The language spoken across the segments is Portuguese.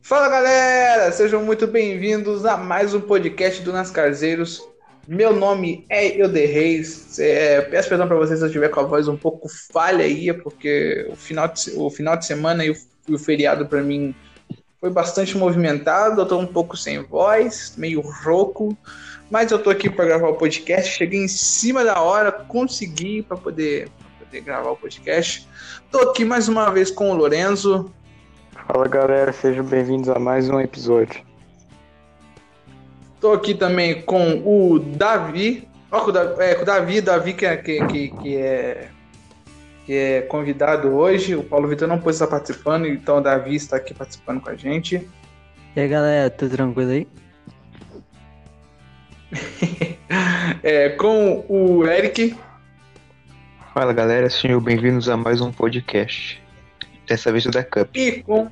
Fala galera, sejam muito bem-vindos a mais um podcast do Nascarzeiros. Meu nome é Euder Reis. É, peço perdão para vocês se eu estiver com a voz um pouco falha aí, é porque o final de, o final de semana e o, e o feriado para mim foi bastante movimentado. Eu tô um pouco sem voz, meio rouco, mas eu tô aqui para gravar o podcast. Cheguei em cima da hora, consegui para poder, poder gravar o podcast. Tô aqui mais uma vez com o Lorenzo. Fala galera, sejam bem-vindos a mais um episódio. Tô aqui também com o Davi. Ó, com o Davi, é, com o Davi, Davi que é, que, que, que, é, que é convidado hoje. O Paulo Vitor não pôde estar participando, então o Davi está aqui participando com a gente. E aí galera, tudo tranquilo aí? é, com o Eric. Fala galera, sejam bem-vindos a mais um podcast. Dessa vez o da Cup. E com.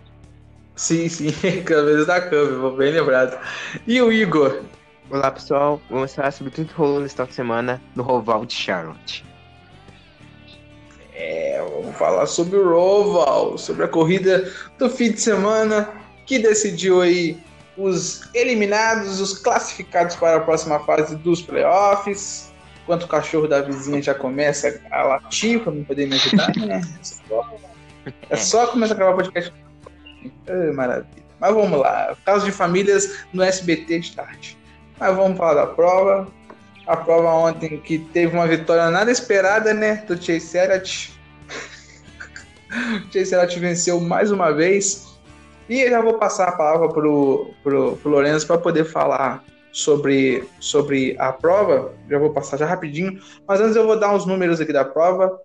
Sim, sim, cabeça da Cup, bem lembrado. E o Igor? Olá pessoal, vamos falar sobre tudo que rolou de semana no Roval de Charlotte. É, vamos falar sobre o Roval, sobre a corrida do fim de semana que decidiu aí os eliminados, os classificados para a próxima fase dos playoffs. Enquanto o cachorro da vizinha já começa a latir para não poder me ajudar, né? É só começar a gravar o podcast. É, maravilha. Mas vamos lá. Casos de famílias no SBT de tarde. Mas vamos falar da prova. A prova ontem que teve uma vitória nada esperada, né? Do Chase Elliott. o Chase Elliott venceu mais uma vez. E eu já vou passar a palavra pro, pro, pro Lourenço para poder falar sobre, sobre a prova. Já vou passar já rapidinho. Mas antes eu vou dar uns números aqui da prova.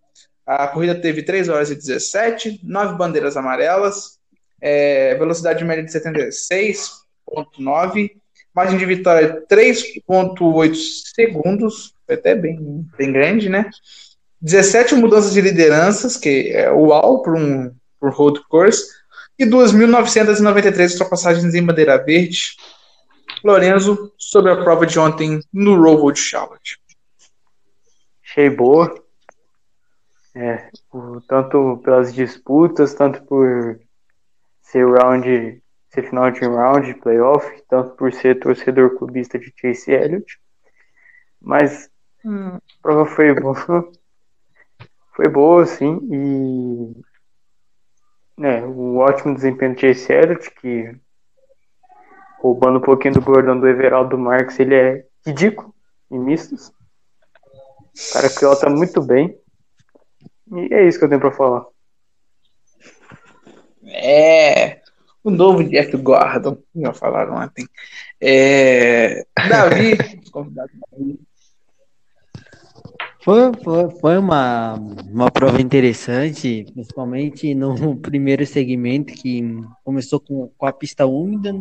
A corrida teve 3 horas e 17, 9 bandeiras amarelas, é, velocidade média de 76,9, margem de vitória 3,8 segundos, foi até bem, bem grande, né? 17 mudanças de lideranças, que é uau para um por road course, e 2.993 ultrapassagens em bandeira verde. Lorenzo, sobre a prova de ontem no Roval de Charlotte. Achei boa. É, por, tanto pelas disputas, tanto por ser round, ser final de round, playoff, tanto por ser torcedor clubista de Chase Elliott. Mas hum. a prova foi boa. Foi boa, sim, e é, o ótimo desempenho do Chase Elliott, que roubando um pouquinho do bordão do Everaldo Marques, ele é ridículo em mistos. O cara pilota muito bem. E é isso que eu tenho pra falar. É. O novo Jeff Gordon, já falaram ontem. É, Davi, convidado Davi. Foi, foi, foi uma, uma prova interessante, principalmente no primeiro segmento, que começou com, com a pista úmida,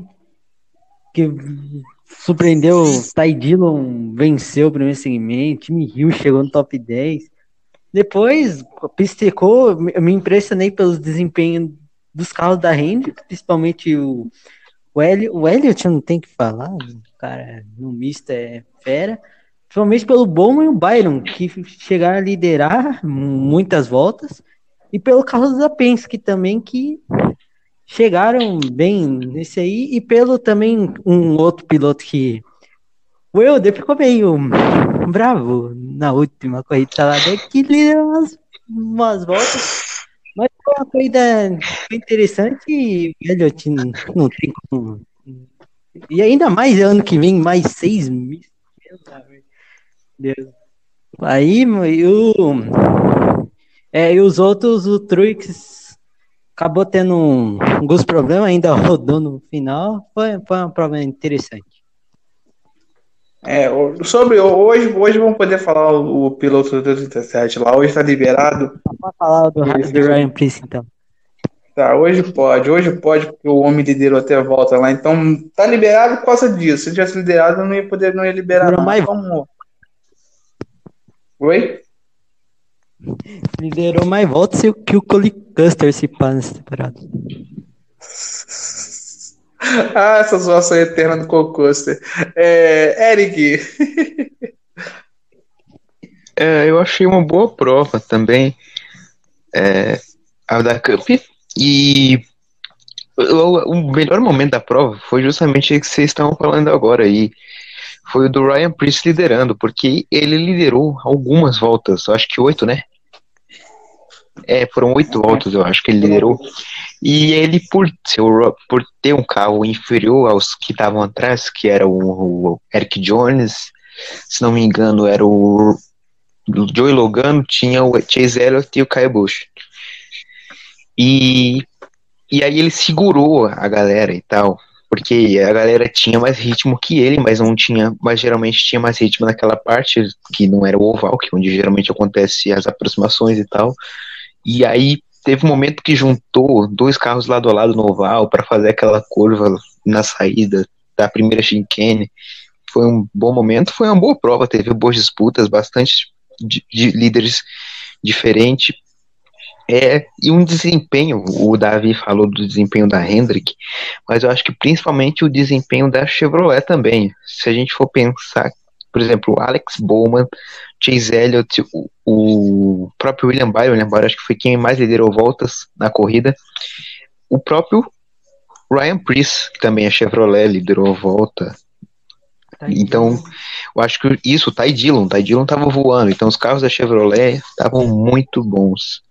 que surpreendeu, Ty Dillon venceu o primeiro segmento, Time Hill chegou no top 10. Depois, pistecou, eu me impressionei pelos desempenhos dos carros da Henry, principalmente o, o, Eli, o Elliot, não tem que falar, cara, no misto é fera. Principalmente pelo Bowman e o Byron, que chegaram a liderar muitas voltas. E pelo carro da Penske também, que chegaram bem nesse aí. E pelo também um outro piloto que... O Euder ficou meio bravo na última corrida lá, que liderou umas, umas voltas. Mas foi uma corrida interessante e Elliot não tem como. E ainda mais ano que vem, mais seis mil. Deus. Aí, o, é, e os outros, o Truix acabou tendo um, alguns problemas, ainda rodou no final. Foi, foi um problema interessante. É, sobre hoje, hoje vamos poder falar o, o piloto do 37 lá. Hoje está liberado. Vamos falar do, do Ryan Priest, então. Tá, hoje pode, hoje pode, porque o homem liderou até a volta lá. Então tá liberado por causa disso. Se tivesse liderado, não ia poder, não ia liberar. Não, mais... Como... Oi? Liderou mais voltas que o Cole Custer se pá nessa temporada. ah, essa zoação eterna do Cole Custer. É, Eric. é, eu achei uma boa prova também. É, a da Cup, E o, o melhor momento da prova foi justamente o que vocês estão falando agora aí. Foi o do Ryan Priest liderando, porque ele liderou algumas voltas, acho que oito, né? É, foram oito voltas, eu acho que ele liderou. E ele, por, ser, por ter um carro inferior aos que estavam atrás, que era o, o Eric Jones, se não me engano, era o, o Joey Logano, tinha o Chase Elliott e o Kyle Busch. E, e aí ele segurou a galera e tal, porque a galera tinha mais ritmo que ele, mas não tinha, mas geralmente tinha mais ritmo naquela parte que não era o oval, que é onde geralmente acontece as aproximações e tal. E aí teve um momento que juntou dois carros lado a lado no oval para fazer aquela curva na saída da primeira chicane. Foi um bom momento, foi uma boa prova, teve boas disputas, bastante de, de líderes diferentes. É, e um desempenho, o Davi falou do desempenho da Hendrick, mas eu acho que principalmente o desempenho da Chevrolet também. Se a gente for pensar, por exemplo, o Alex Bowman, Chase Elliott, o, o próprio William Byron, William Byron acho que foi quem mais liderou voltas na corrida, o próprio Ryan Priest, que também é Chevrolet, liderou a volta. Então, eu acho que isso, o Ty Dillon, o Ty Dillon tava voando, então os carros da Chevrolet estavam muito bons.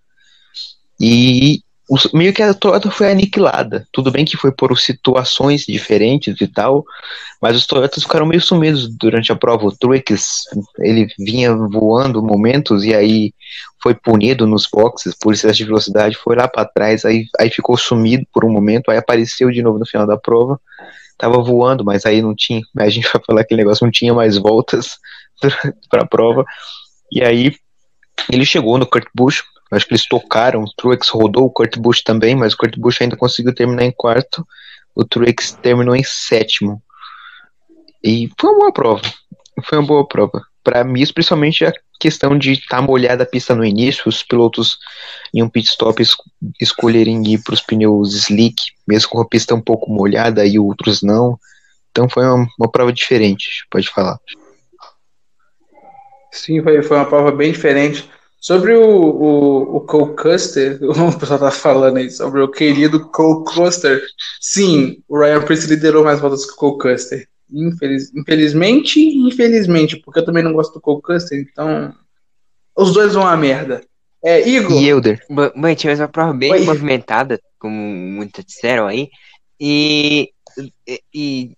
E os- meio que a Toyota foi aniquilada. Tudo bem que foi por situações diferentes e tal, mas os Toyotas ficaram meio sumidos durante a prova. O Truex, ele vinha voando momentos e aí foi punido nos boxes por excesso de velocidade, foi lá para trás, aí, aí ficou sumido por um momento, aí apareceu de novo no final da prova. Tava voando, mas aí não tinha. A gente vai falar aquele negócio, não tinha mais voltas para a prova. E aí ele chegou no Kurt Busch, acho que eles tocaram, o Truex rodou, o Kurt Busch também, mas o Kurt Busch ainda conseguiu terminar em quarto, o Truex terminou em sétimo. E foi uma boa prova, foi uma boa prova. Para mim, principalmente a questão de estar molhada a pista no início, os pilotos em um pit stop es- escolherem ir para os pneus slick, mesmo com a pista um pouco molhada e outros não. Então foi uma, uma prova diferente, pode falar. Sim, foi, foi uma prova bem diferente. Sobre o, o, o Cole Custer, o pessoal tá falando aí, sobre o querido Cole Custer. Sim, o Ryan Priest liderou mais voltas que o Cole Custer. Infeliz, infelizmente, infelizmente, porque eu também não gosto do Cole Custer, então os dois vão a merda. É, Igor, E Elder, bom, tivemos uma prova bem Oi. movimentada, como muitos disseram aí, e, e, e,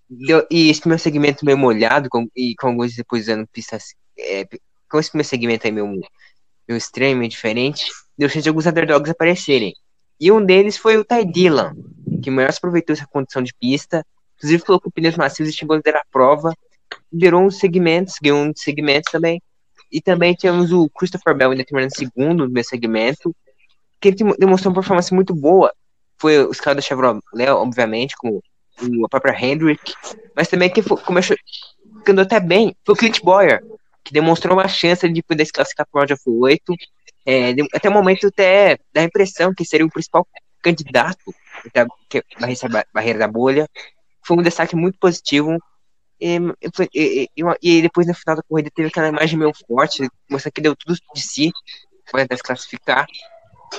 e esse meu segmento meio molhado, com, e com alguns depois usando pistas, é, com esse meu segmento aí meio, meio estranho, meio diferente, deu chance de alguns underdogs aparecerem. E um deles foi o Ty Dillon, que melhor aproveitou essa condição de pista, inclusive colocou pneus macios e chegou a liderar a prova, liderou uns segmentos, ganhou uns segmentos também, e também tivemos o Christopher Bell ainda terminando segundo no meu segmento, que ele demonstrou uma performance muito boa. Foi os caras da Chevrolet, obviamente, com a própria Hendrick, mas também quem começou ficando até bem foi o Clint Boyer, que demonstrou uma chance de poder se classificar para o Round of 8. É, até o momento até dá a impressão que seria o principal candidato da que- barreira da- bolha. Foi um destaque muito positivo. E, e e- e- depois no final da corrida teve aquela imagem meio forte, mostrando que deu tudo de si para se classificar.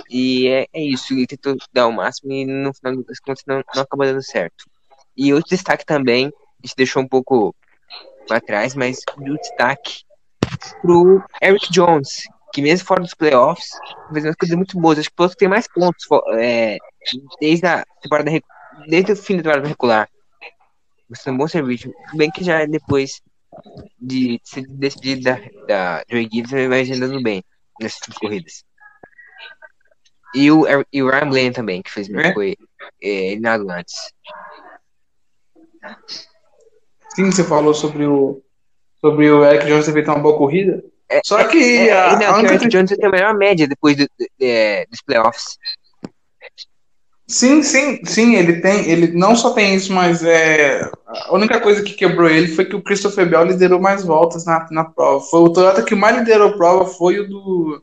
E é, é isso, ele tentou dar o máximo e no final das contas não, não acabou dando certo. E outro destaque também, a gente deixou um pouco para trás, mas o destaque pro Eric Jones, que mesmo fora dos playoffs, fez umas coisas muito boas. Acho que o que tem mais pontos é, desde a temporada desde o fim da temporada regular. Mostrando um bom serviço. Bem que já é depois de se despedir da, da Joey Gibbs, ele vai andando bem nessas corridas. E o, e o Ryan Blaney também, que fez É? foi é, eliminado antes. sim, você falou sobre o sobre o Eric Jones ter feito uma boa corrida. É, Só que É, a, não, a que o Eric Jones tem a melhor média depois do- do- é, dos playoffs. Sim, sim, sim, ele tem, ele não só tem isso, mas é a única coisa que quebrou ele foi que o Christopher Bell liderou mais voltas na, na prova. Foi o Toyota que mais liderou a prova foi o do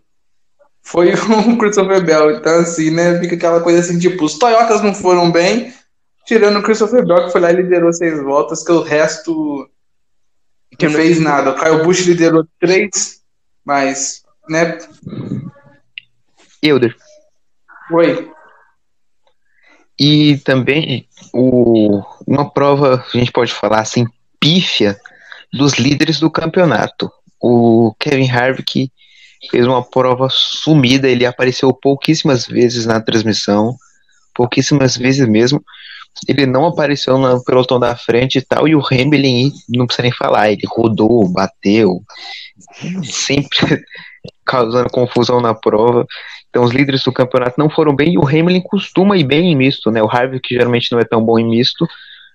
foi o Christopher Bell. Então assim, né, fica aquela coisa assim, tipo, os Toyotas não foram bem, tirando o Christopher Bell que foi lá e liderou seis voltas, que o resto não Terminou fez nada. O Kyle Busch liderou três, mas, né, Elder, foi. E também o, uma prova, a gente pode falar assim, pífia dos líderes do campeonato. O Kevin Harvick fez uma prova sumida, ele apareceu pouquíssimas vezes na transmissão, pouquíssimas vezes mesmo. Ele não apareceu no pelotão da frente e tal, e o Hamilton não precisa nem falar, ele rodou, bateu, sempre causando confusão na prova. Então os líderes do campeonato não foram bem e o Hamilton costuma ir bem em misto, né? O Harvey que geralmente não é tão bom em misto,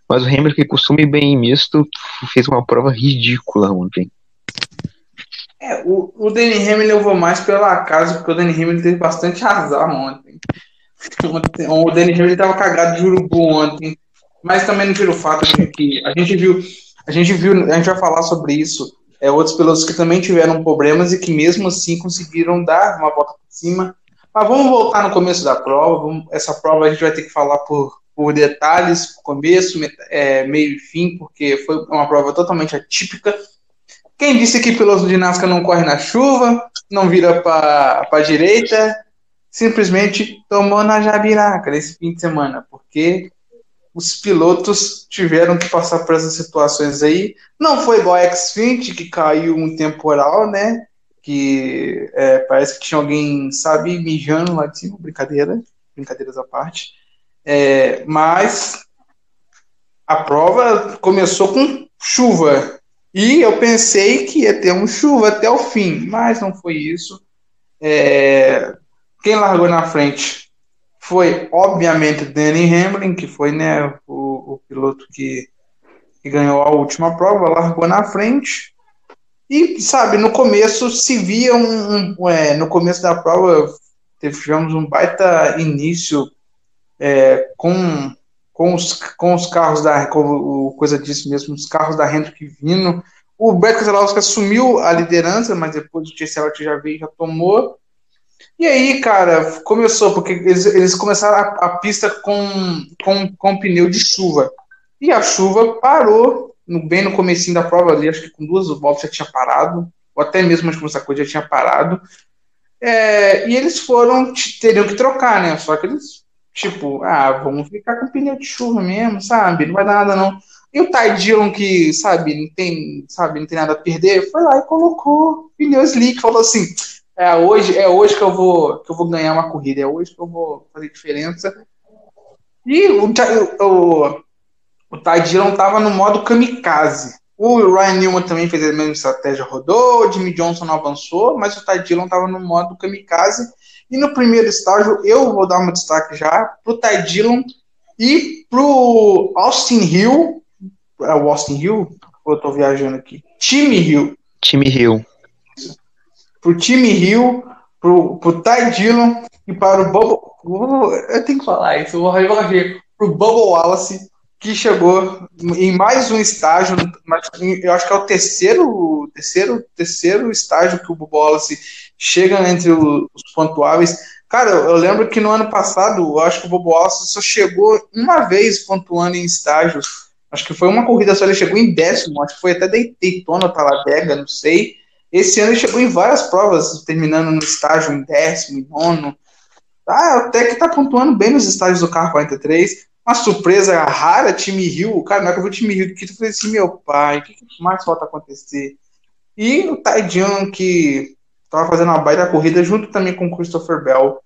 mas o Hamilton que costuma ir bem em misto fez uma prova ridícula ontem. É, o, o Danny Hamilton eu vou mais pela casa, porque o Danny Hamilton teve bastante azar ontem. O Danny Hamilton tava cagado de urubu ontem. Mas também não tira o fato de que a gente viu, a gente viu, a gente vai falar sobre isso. É, outros pilotos que também tiveram problemas e que mesmo assim conseguiram dar uma volta por cima. Mas vamos voltar no começo da prova. Vamos, essa prova a gente vai ter que falar por, por detalhes, começo, é, meio e fim, porque foi uma prova totalmente atípica. Quem disse que piloto de NASCAR não corre na chuva, não vira para a direita, simplesmente tomou na jabiraca nesse fim de semana, porque os pilotos tiveram que passar por essas situações aí. Não foi igual a X20, que caiu um temporal, né? Que é, parece que tinha alguém, sabe, mijando lá de cima, brincadeira, brincadeiras à parte. É, mas a prova começou com chuva. E eu pensei que ia ter um chuva até o fim, mas não foi isso. É, quem largou na frente foi, obviamente, Danny Hamlin, que foi né, o, o piloto que, que, ganhou a última prova, largou na frente. E, sabe, no começo se via um. um é, no começo da prova, tivemos um baita início é, com, com, os, com os carros da. O coisa disse mesmo, os carros da Hendrick vindo. O Beto Keselowski assumiu a liderança, mas depois o Chase Elliott já veio já tomou. E aí, cara, começou, porque eles, eles começaram a, a, pista com, com, com pneu de chuva. E a chuva parou no, bem no comecinho da prova ali, acho que com duas voltas já tinha parado, ou até mesmo antes de começar a coisa já tinha parado. É, e eles foram, teriam que trocar, né? Só que eles, tipo, ah, vamos ficar com pneu de chuva mesmo, sabe? Não vai dar nada não. E o Ty Dillon, que, sabe, não tem, sabe, não tem nada a perder, foi lá e colocou pneu slick, falou assim, é hoje, é hoje que eu vou que eu vou ganhar uma corrida, é hoje que eu vou fazer diferença. E o, o, o Ty Dillon estava no modo kamikaze. O Ryan Newman também fez a mesma estratégia, rodou, o Jimmy Johnson não avançou, mas o Ty Dillon estava no modo kamikaze. E no primeiro estágio, eu vou dar um destaque já pro Dillon e pro Austin Hill. É o Austin Hill? Ou eu tô viajando aqui? Time Hill. Time Hill pro time Rio, pro, pro Ty Dillon e para o Bobo. Eu tenho que falar isso, eu vou pro Bobo Wallace, que chegou em mais um estágio, eu acho que é o terceiro, terceiro, terceiro estágio que o Bobo Wallace chega entre os pontuáveis. Cara, eu lembro que no ano passado, eu acho que o Bobo Wallace só chegou uma vez pontuando em estágios. Acho que foi uma corrida só, ele chegou em décimo, acho que foi até Daytona Talladega, não sei. Esse ano ele chegou em várias provas, terminando no estágio em décimo, em nono. Tá, até que tá pontuando bem nos estágios do carro 43. Uma surpresa rara, time Rio. Cara, na hora que eu vi o time Rio Quito, eu falei assim: meu pai, o que, que mais falta acontecer? E o Taidian, que tava fazendo uma baita corrida, junto também com o Christopher Bell.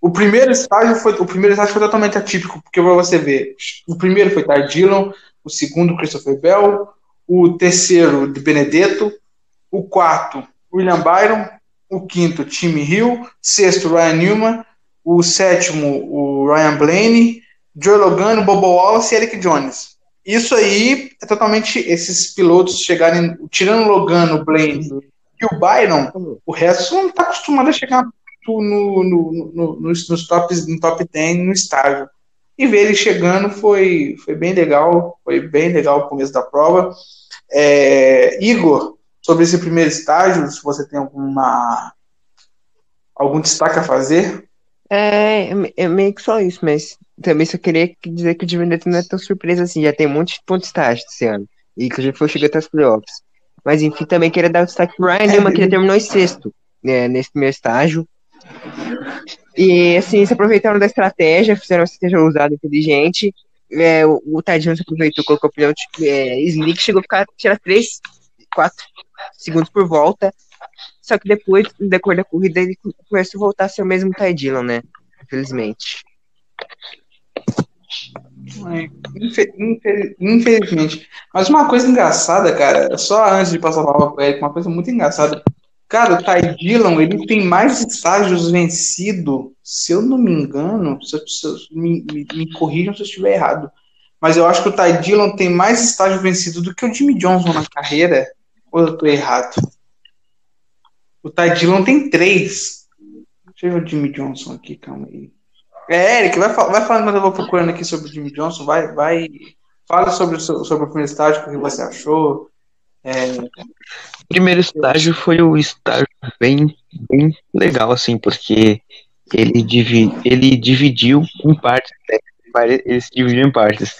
O primeiro estágio foi, o primeiro estágio foi totalmente atípico, porque pra você ver, o primeiro foi Ty Dillon, o segundo Christopher Bell, o terceiro de Benedetto, o quarto, William Byron, o quinto, Tim Hill, sexto, Ryan Newman, o sétimo, o Ryan Blaney, Joe Logano, Bobo Wallace e Eric Jones. Isso aí é totalmente esses pilotos chegarem, tirando o Logano, Blaney e o Byron, o resto não está acostumado a chegar no, no, no, no, nos, nos tops, no top 10 no estágio. E ver ele chegando foi, foi bem legal, foi bem legal o começo da prova. É, Igor, sobre esse primeiro estágio, se você tem alguma algum destaque a fazer. É, é meio que só isso, mas também só queria dizer que o Divinity não é tão surpresa assim, já tem um monte de pontos estágio esse ano, e que já foi chegando até os playoffs. Mas enfim, também queria dar o destaque pro Ryan Newman, que já terminou em sexto né, nesse primeiro estágio. E assim, se aproveitaram da estratégia, fizeram uma estratégia usada inteligente. É, o, o Tadinho se aproveitou, colocou o pneu é, Slick, chegou a ficar tirar 3, 4 segundos por volta. Só que depois, no decorrer da corrida, ele começou a voltar a ser o mesmo Ty Dillon, né? Infelizmente. É, infe- infe- Infelizmente. Mas uma coisa engraçada, cara, só antes de passar a palavra pro Eric, uma coisa muito engraçada. Cara, o Ty Dillon, ele tem mais estágios vencido, se eu não me engano, se, eu- se eu- me, me, me corrijam se eu estiver errado. Mas eu acho que o Ty Dillon tem mais estágio vencido do que o Jimmy Johnson na carreira. Ou eu tô errado? O Ty tem três. Deixa eu ver o Jimmy Johnson aqui, calma aí. É, Eric, vai, vai falando quando eu vou procurando aqui sobre o Jimmy Johnson. Vai, vai. Fala sobre sobre o primeiro estágio, o que você achou. É, O primeiro estágio foi o estágio bem, bem legal, assim, porque ele, divi, ele dividiu em partes, né? Ele se dividiu em partes.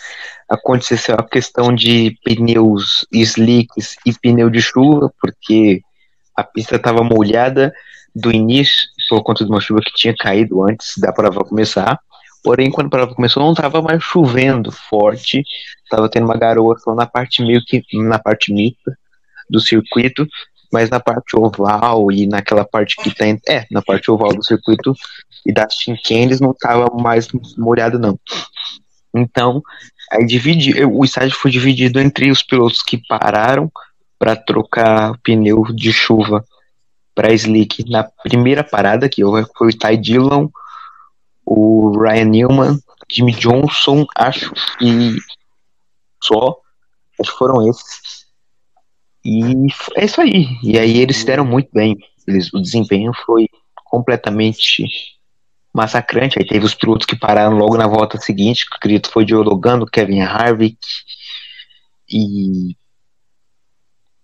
Aconteceu a questão de pneus slicks e pneu de chuva, porque a pista estava molhada do início, por conta de uma chuva que tinha caído antes da prova começar. Porém, quando a prova começou, não estava mais chovendo forte, estava tendo uma garoa só na parte meio que na parte mista do circuito, mas na parte oval e naquela parte que tem, é, na parte oval do circuito e das chinquendes não estava mais molhado não. Então, aí dividi, o estágio foi dividido entre os pilotos que pararam para trocar pneu de chuva para slick na primeira parada, que foi o Ty Dillon, o Ryan Newman, Jimmy Johnson, acho que só, acho que foram esses. E é isso aí. E aí eles se deram muito bem. Eles, o desempenho foi completamente massacrante. Aí teve os pilotos que pararam logo na volta seguinte, que acredito foi Joe Logano, Kevin Harvick e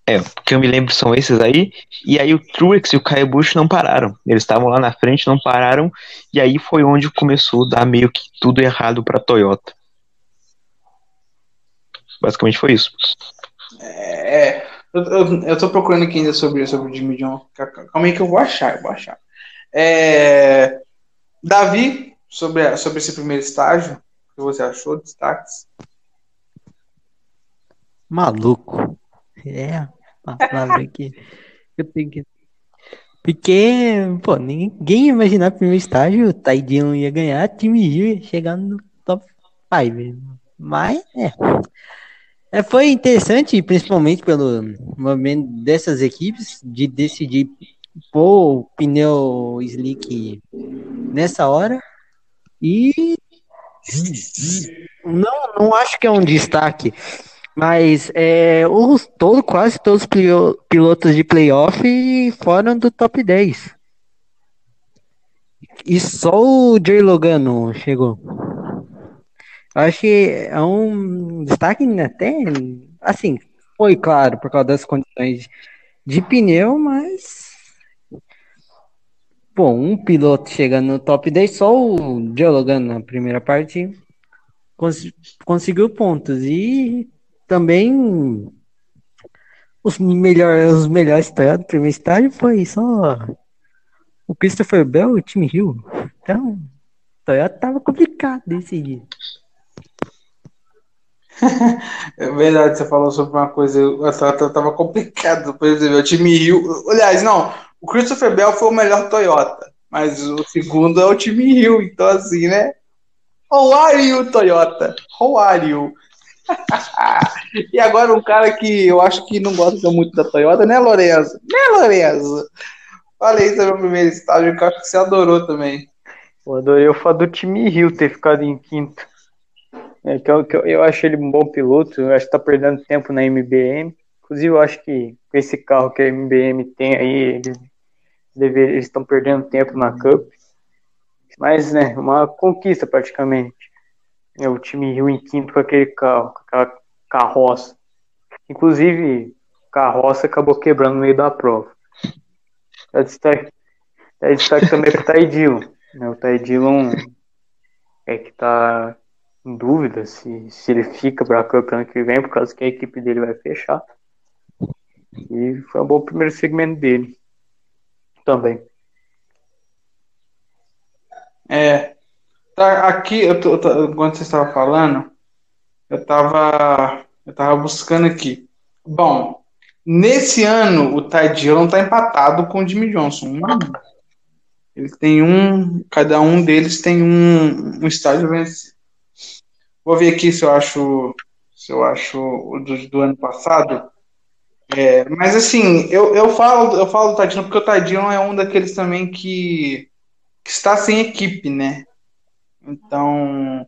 é, que eu me lembro são esses aí. E aí o Truex e o Kyle Busch não pararam. Eles estavam lá na frente, não pararam. E aí foi onde começou a dar meio que tudo errado para Toyota. Basicamente foi isso. é, eu, eu, eu tô procurando aqui ainda sobre, sobre o Jimmy Johnson. Calma aí que eu vou achar, eu vou achar. É, Davi, sobre, sobre esse primeiro estágio, o que você achou? Destaques? Maluco. É a palavra que eu tenho que. Porque, pô, ninguém ia imaginar primeiro estágio, o Ty ia ganhar, time Hill ia chegar no top 5. Mas, é. é. Foi interessante, principalmente pelo movimento dessas equipes, de decidir pôr o pneu slick nessa hora. E não, não acho que é um destaque. Mas é, os, todo, quase todos os pilo- pilotos de playoff foram do top 10. E só o Joey Logano chegou. Acho que é um destaque até, assim, foi claro, por causa das condições de pneu, mas. Bom, um piloto chegando no top 10, só o Joey Logano na primeira parte cons- conseguiu pontos. E também os melhores, os melhores Toyota do primeiro estágio foi só o Christopher Bell e o Tim Hill. Então, Toyota tava complicado desse dia. É verdade, você falou sobre uma coisa, eu tava complicado depois de o time Rio. Aliás, não, o Christopher Bell foi o melhor Toyota, mas o segundo é o time Rio, então assim, né? How are you, Toyota? How are you? e agora um cara que eu acho que não gosta muito da Toyota, né, Lorenzo? Né, Lorenzo? Falei sobre o primeiro estágio que eu acho que você adorou também. Eu adorei o fato do time Rio ter ficado em quinto. É, que eu, que eu, eu acho ele um bom piloto, eu acho que tá perdendo tempo na MBM. Inclusive, eu acho que com esse carro que a MBM tem aí, eles dever- eles estão perdendo tempo na Cup. Mas, né, uma conquista praticamente. É o time Rio em quinto com aquele carro, com aquela carroça. Inclusive, carroça acabou quebrando no meio da prova. É destaque, é destaque também pro Dillon. né? O Ty Dillon é que tá em dúvida se, se ele fica para a Cup ano que vem, por causa que a equipe dele vai fechar. E foi um bom primeiro segmento dele também. É. Tá, aqui, eu tô, enquanto você estava falando, eu tava, eu tava buscando aqui. Bom, nesse ano o Ty Dillon tá empatado com o Jimmy Johnson. Ele tem um, cada um deles tem um, um estágio vencido. Vou ver aqui se eu acho, se eu acho o do, do ano passado. É, mas assim, eu, eu falo, eu falo do Ty Dillon porque o Ty Dillon é um daqueles também que, que está sem equipe, né? Então,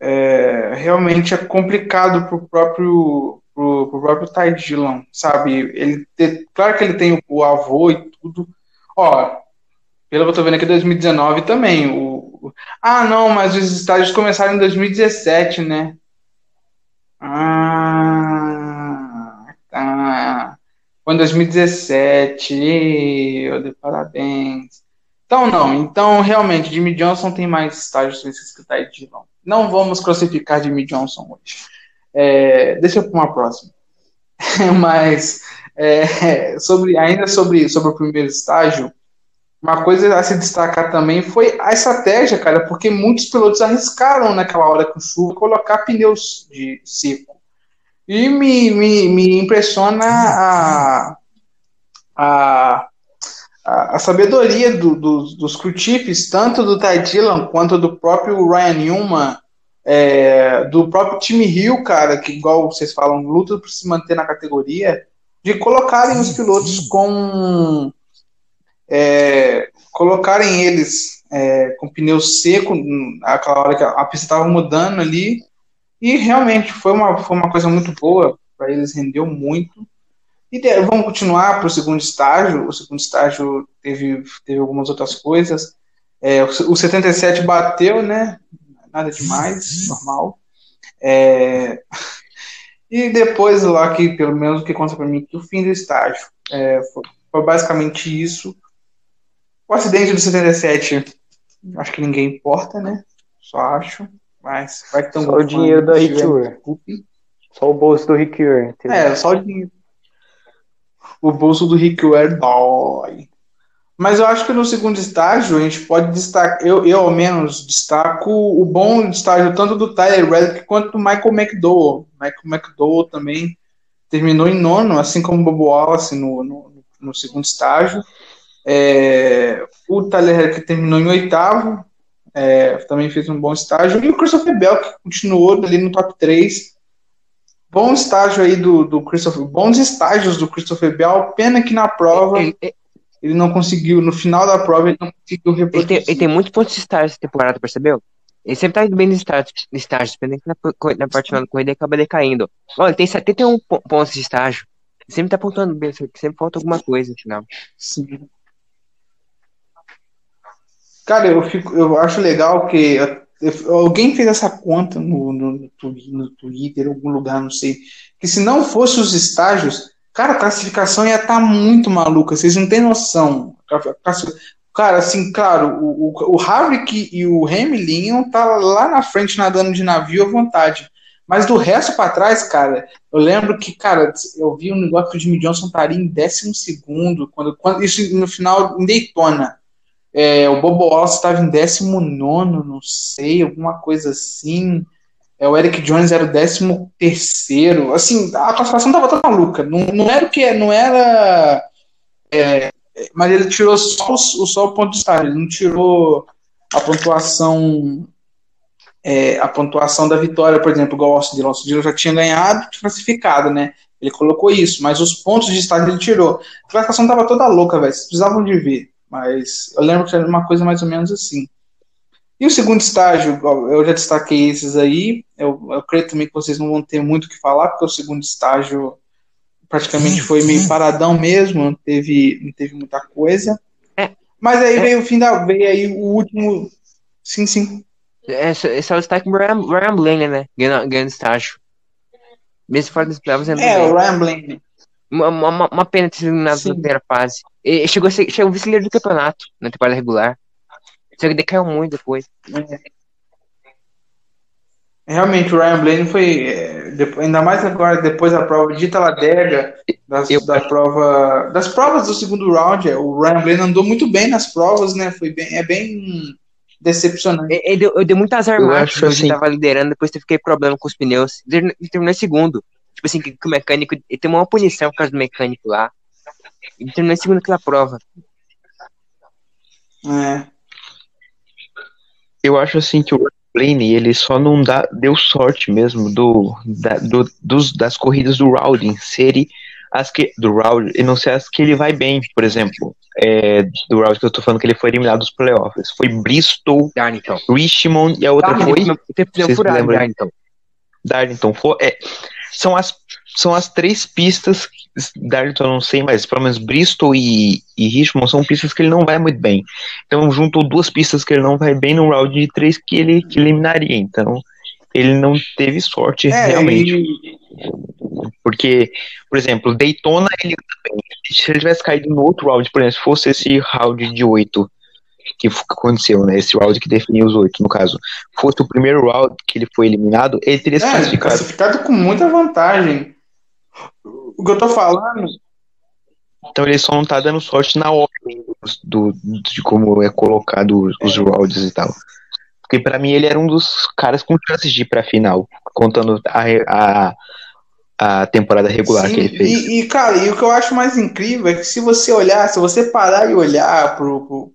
é, realmente é complicado pro próprio pro, pro próprio Ty Dillon, sabe? Ele te- claro que ele tem o, o avô e tudo. Ó, pelo que eu tô vendo aqui, 2019 também. O, o- ah, não, mas os estágios começaram em 2017, né? Ah, tá. Foi em 2017. Eu dei parabéns. Então, não. Então, realmente, Jimmy Johnson tem mais estágios vencidos que Ty Dillon. Não vamos crucificar Jimmy Johnson hoje. É, deixa para uma próxima. Mas, é, sobre, ainda sobre, sobre o primeiro estágio, uma coisa a se destacar também foi a estratégia, cara, porque muitos pilotos arriscaram naquela hora com chuva colocar pneus de seco. E me, me, me impressiona a, a, a, sabedoria do, do- dos chiefs, tanto do Ty Dillon quanto do próprio Ryan Newman, é, do próprio time Hill, cara, que igual vocês falam, luta por se manter na categoria, de colocarem os pilotos com é, colocarem eles é, com pneu seco aquela hora que a pista estava mudando ali e realmente foi uma, foi uma coisa muito boa para eles rendeu muito. E de- vamos continuar para o segundo estágio o segundo estágio teve, teve algumas outras coisas. É, o, o 77 bateu né? Nada demais normal. É, e depois lá que pelo menos o que conta para mim que o fim do estágio é, foi, foi basicamente isso. O acidente do 77, acho que ninguém importa, né? Só acho. Mas vai que tem Só o dinheiro da Rick Ure. Desculpe. Só o bolso do Rick Ure, entendeu? É, só o dinheiro. O bolso do Rick Ware dói. Mas eu acho que no segundo estágio a gente pode destacar, eu, eu ao menos destaco o bom estágio tanto do Tyler Reddick quanto do Michael McDowell. Michael McDowell também terminou em nono, assim como o Bobo Wallace no, no, no segundo estágio. É, o Tyler Reddick terminou em oitavo, é, também fez um bom estágio. E o Christopher Bell, que continuou ali no top 3. Bom estágio aí do, do Christopher, bons estágios do Christopher Bell. Pena que na prova Ele, ele- ele não conseguiu, no final da prova, ele não conseguiu ele tem, reproduzir. ele tem muitos pontos de estágio essa temporada, percebeu? Ele sempre tá indo bem nos estágios, estágios dependendo que na, na parte final da corrida ele acaba decaindo. Ó, ele tem 71 po- pontos de estágio. Ele sempre tá pontuando bem, sempre falta alguma coisa no final. Sim. Cara, eu, fico, eu acho legal que alguém fez essa conta no, no, no Twi- no Twitter, em algum lugar, não sei. Que se não fosse os estágios, cara, a classificação ia estar muito maluca. Vocês não têm noção. Cara, assim, claro, o, o, o Havrick e o Hamilton estar lá na frente nadando de navio à vontade. Mas do resto para trás, cara, eu lembro que, cara, eu vi um negócio que o Jimmy Johnson estaria em décimo segundo, quando, quando, isso no final em Daytona. É, o Bobo Wallace estava em 19, não sei, alguma coisa assim. É, o Eric Jones era o 13 terceiro. Assim, a classificação estava toda maluca. Não, não era o que não era. é, mas ele tirou só o, só o ponto de estágio, ele não tirou a pontuação. é, a pontuação da vitória, por exemplo, igual o Austin Dillon. O Austin Dillon já tinha ganhado, classificado, né? Ele colocou isso, mas os pontos de estágio ele tirou. A classificação estava toda louca, velho. Vocês precisavam de ver. Mas eu lembro que era uma coisa mais ou menos assim. E o segundo estágio, eu já destaquei esses aí. Eu, eu creio também que vocês não vão ter muito o que falar, porque o segundo estágio praticamente foi meio paradão mesmo, não teve, não teve muita coisa. É. Mas aí veio o fim da. Veio aí o último. Sim, sim. É, só- esse é o destaque do Ryan Blaney, né? Ganhando, ganhando estágio. Mesmo fora dos playoffs, é É, o Ryan Blaney. uma, uma, uma pena ter sido na primeira fase. Ele chegou a ser chegou vice-líder do campeonato na temporada regular. Só que decaiu muito depois. Realmente, o Ryan Blaney foi. é, ainda mais agora, depois da prova de Taladega, das, Eu- da prova, das provas do segundo round, é, o Ryan Blaney andou muito bem nas provas, né? Foi bem, é bem. decepcionante. Eu, eu, dei- eu dei muito azar Eu assim- tava liderando, depois teve que problema com os pneus. E terminou em segundo. Tipo assim, que, que o mecânico. Ele tem uma punição por causa do mecânico lá. Ele terminou em segundo aquela prova. É. Eu acho assim que o Blaney, ele só não dá, deu sorte mesmo do, da- do- dos, das corridas do Rowdy serem as que. Do Rowdy, e não ser as que ele vai bem, por exemplo. É, do Rowdy que eu tô falando que ele foi eliminado dos playoffs. Foi Bristol, Darlington. Richmond e a outra foi Vocês furado, lembram? Darlington. Darlington. Foi, é, são, as, são as três pistas. Darlington eu não sei, mas pelo menos Bristol e, e Richmond são pistas que ele não vai muito bem. Então juntou duas pistas que ele não vai bem no round de três que ele que eliminaria. Então ele não teve sorte É, realmente. e- Porque, por exemplo, Daytona ele bem. Se ele tivesse caído no outro round, por exemplo, se fosse esse round de oito que aconteceu, né? Esse round que definiu os oito, no caso, fosse o primeiro round que ele foi eliminado, ele teria se É, classificado. classificado com muita vantagem. O que eu tô falando Então ele só não tá dando sorte na ordem do, de como é colocado os rounds e tal. Porque pra mim ele era um dos caras com chances de ir pra final, contando a, a, a temporada regular Sim, que ele fez. E, e, cara, e o que eu acho mais incrível é que se você olhar, se você parar e olhar pro, pro,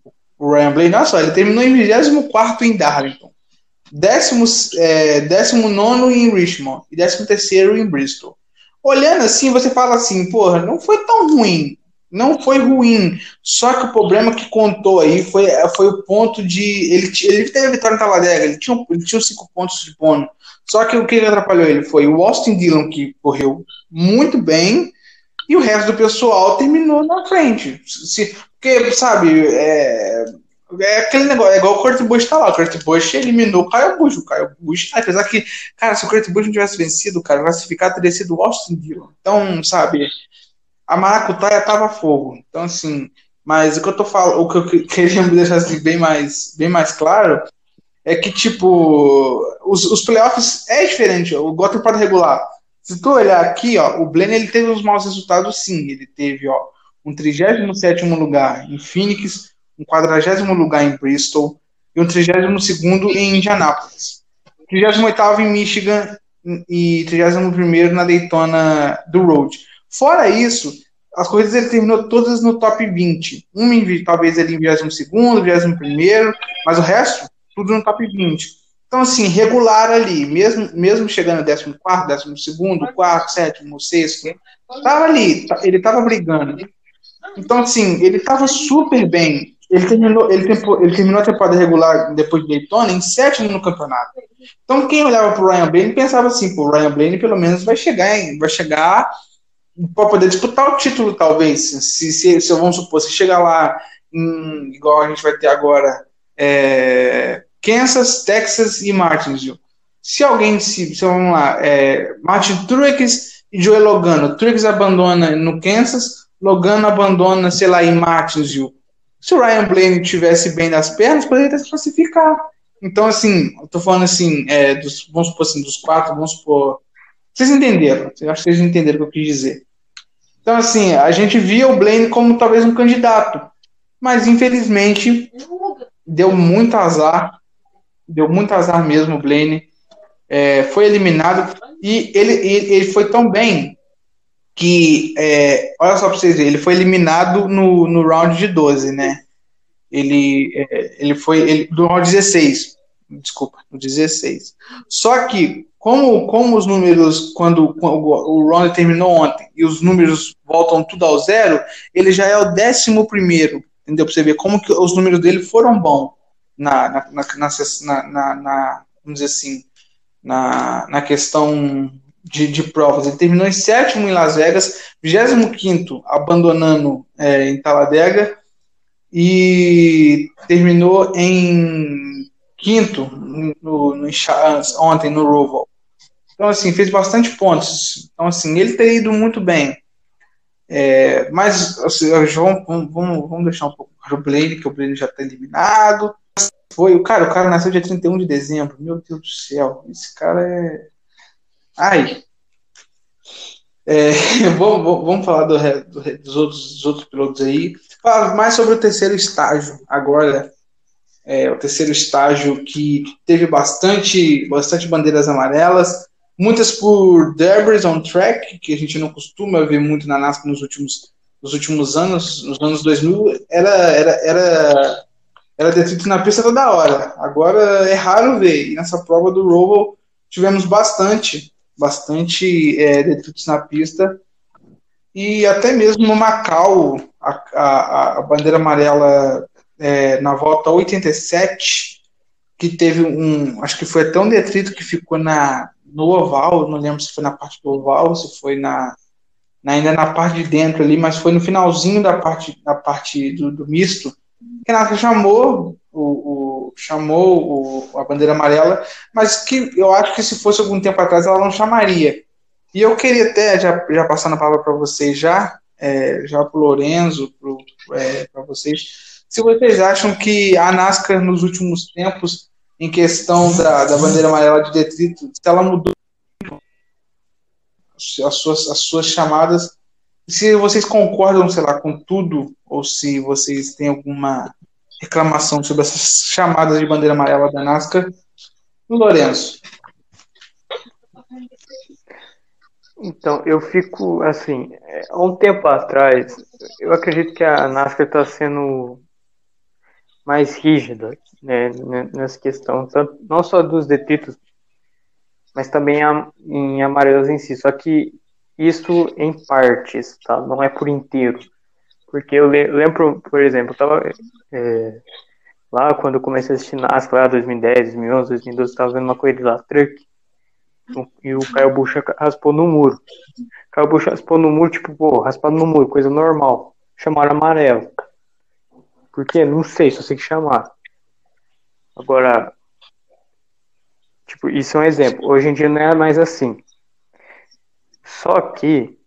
Blaney, olha só, ele terminou em 24 em Darlington, décimo, é, 19 em Richmond e 13 em Bristol. Olhando assim, você fala assim, porra, não foi tão ruim. Não foi ruim. Só que o problema que contou aí foi, foi o ponto de. Ele, ele teve a vitória em Talladega, ele tinha, ele tinha cinco pontos de bônus. Só que o que atrapalhou ele foi o Austin Dillon, que correu muito bem, e o resto do pessoal terminou na frente. Se, porque, sabe, é, é aquele negócio, é igual o Kurt Busch tá lá. O Kurt Busch eliminou o Kyle Busch. O Kyle Busch, apesar que, cara, se o Kurt Busch não tivesse vencido, cara, classificado teria sido o Austin Dillon. Então, sabe, a maracutaia tava fogo. Então, assim, mas o que eu tô falando, o que eu que- queria deixar assim, bem mais, bem mais claro é que, tipo, os, os playoffs é diferente, o igual temporada regular. Se tu olhar aqui, ó, o Blenner ele teve os maus resultados, sim. Ele teve, ó, um 37 lugar em Phoenix, um 40 lugar em Bristol e um 32 em Indianápolis. 38 em Michigan e 31 na Daytona do Road. Fora isso, as corridas ele terminou todas no top 20. Uma em, talvez ele em 22, 21, mas o resto, tudo no top 20. Então, assim, regular ali, mesmo, mesmo chegando 14, 12, 4, 7, 6, tava ali, tá- ele tava brigando. Então, assim, ele tava super bem. Ele terminou, ele, tempo- ele terminou a temporada regular depois de Daytona em sétimo no campeonato. Então, quem olhava pro Ryan Blaney pensava assim, o Ryan Blaney pelo menos vai chegar, em- vai chegar para poder disputar o título, talvez. Se, se, se vamos supor, se chegar lá, em, igual a gente vai ter agora, é, Kansas, Texas e Martinsville. Se alguém, se, se vamos lá, é, Martin Truex e Joey Logano, Truex abandona no Kansas, Logano abandona, sei lá, em Martinsville. Se o Ryan Blaney tivesse bem das pernas, poderia se classificar. Então, assim, eu tô falando assim, é, dos, vamos supor assim, dos quatro, vamos supor. Vocês entenderam? Eu acho que vocês entenderam o que eu quis dizer. Então, assim, a gente via o Blaine como talvez um candidato, mas infelizmente deu muito azar, deu muito azar mesmo o Blaine. É, foi eliminado e ele, ele, ele foi tão bem que, é, olha só para vocês verem, ele foi eliminado no, no round de 12, né? Ele, é, ele foi ele, do round 16, desculpa, no 16. Só que, como, como os números, quando, quando o round terminou ontem e os números voltam tudo ao zero, ele já é o décimo primeiro, entendeu? Para você ver como que os números dele foram bons na, na, na, na, na, na vamos dizer assim, na, na questão de, de, provas. Ele terminou em sétimo em Las Vegas, 25 abandonando é, em Talladega e terminou em quinto no, no, ontem no Roval. Então, assim, fez bastante pontos. Então, assim, ele teria ido muito bem. É, mas assim, vamos, vamos, vamos deixar um pouco o Blaine, que o Blaine já está eliminado. Foi, o cara, o cara nasceu dia 31 de dezembro. Meu Deus do céu, esse cara é. Ai. É, vamos, vamos falar do, do, dos, outros, dos outros pilotos aí. Falar mais sobre o terceiro estágio agora. é, o terceiro estágio que teve bastante, bastante bandeiras amarelas, muitas por debris on track, que a gente não costuma ver muito na NASCAR nos últimos, nos últimos anos, nos anos 2000, era, era, era, era detrito na pista toda hora. Agora é raro ver, e nessa prova do Roval tivemos bastante, bastante é, detritos na pista, e até mesmo no Macau, a, a, a bandeira amarela é, na volta 87, que teve um, acho que foi até um detrito que ficou na, no oval, não lembro se foi na parte do oval, se foi na, na, ainda na parte de dentro ali, mas foi no finalzinho da parte, da parte do, do misto, que Renata chamou o, o chamou o, a bandeira amarela, mas que eu acho que se fosse algum tempo atrás ela não chamaria. E eu queria até, já, já passando a palavra para vocês, já, é, já para o Lorenzo, para é, vocês, se vocês acham que a NASCAR nos últimos tempos, em questão da, da bandeira amarela de detrito, se ela mudou as suas, as suas chamadas, se vocês concordam, sei lá, com tudo, ou se vocês têm alguma reclamação sobre essas chamadas de bandeira amarela da NASCAR, Lourenço. Então, eu fico assim, há um tempo atrás, eu acredito que a NASCAR está sendo mais rígida né, nessa questão, tanto, não só dos detritos, mas também em amarelos em si. Só que isso em partes, tá? Não é por inteiro. Porque eu lembro, por exemplo, eu tava é, lá quando eu comecei a assistir NASCAR, lá 2010, 2011, 2012, eu tava vendo uma corrida lá, truck e o Caio Bucha raspou no muro. Caio Bucha raspou no muro, tipo, pô, raspado no muro, coisa normal. Chamaram amarelo. Por quê? Não sei, só sei que chamar. Agora, tipo, isso é um exemplo. Hoje em dia não é mais assim. Só que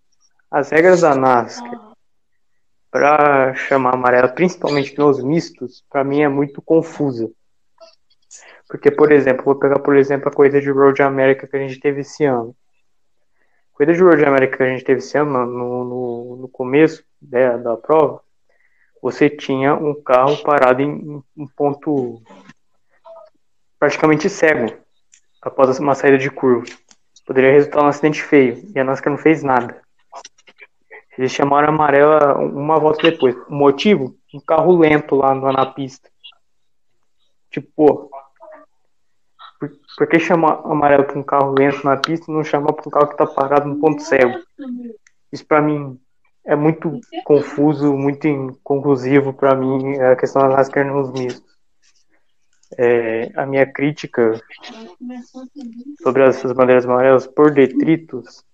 as regras da NASCAR para chamar amarelo, principalmente nos mistos, para mim é muito confusa. Porque, por exemplo, vou pegar, por exemplo, a corrida de Road America que a gente teve esse ano. A corrida de Road America que a gente teve esse ano, no, no, no começo da, da prova, você tinha um carro parado em um ponto praticamente cego após uma saída de curva. Poderia resultar um acidente feio. E a NASCAR não fez nada. Eles chamaram amarela uma volta depois. O motivo? Um carro lento lá na pista. Tipo, pô, por, que chamar amarelo para um carro lento na pista e não chamar para um carro que está parado no ponto cego? Isso para mim é muito confuso, muito inconclusivo para mim a questão da NASCAR nos mistos. É, a minha crítica sobre essas bandeiras amarelas por detritos,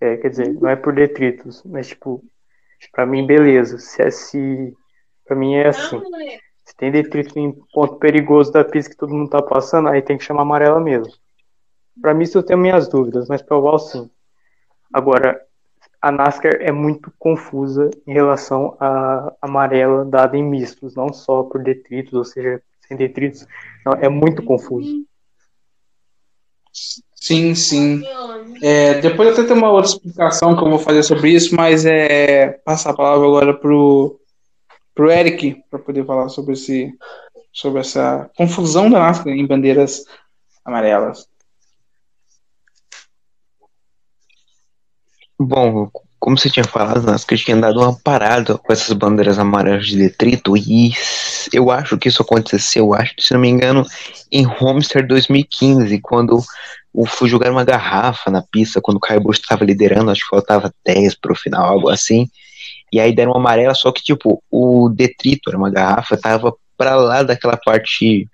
é, quer dizer, não é por detritos, mas tipo, para mim beleza, se é se para mim é assim. Se tem detrito em ponto perigoso da pista que todo mundo tá passando, aí tem que chamar amarela mesmo. Para mim, isso eu tenho minhas dúvidas, mas para o Val, sim. Agora, a NASCAR é muito confusa em relação à amarela dada em mistos, não só por detritos, ou seja, sem detritos. Não, é muito confuso. Sim, sim. É, depois até tem uma outra explicação que eu vou fazer sobre isso, mas é passar a palavra agora pro pro Eric para poder falar sobre esse sobre essa confusão da NASCAR em bandeiras amarelas. Bom, como você tinha falado, a NASCAR tinha dado uma parada com essas bandeiras amarelas de detrito e eu acho que isso aconteceu, acho, se não me engano, em Homestead 2015, quando fui jogar uma garrafa na pista, quando o Caio Bush estava liderando, acho que faltava 10 para o final, algo assim. E aí deram uma amarela, só que, tipo, o detrito, era uma garrafa, tava pra lá daquela parte.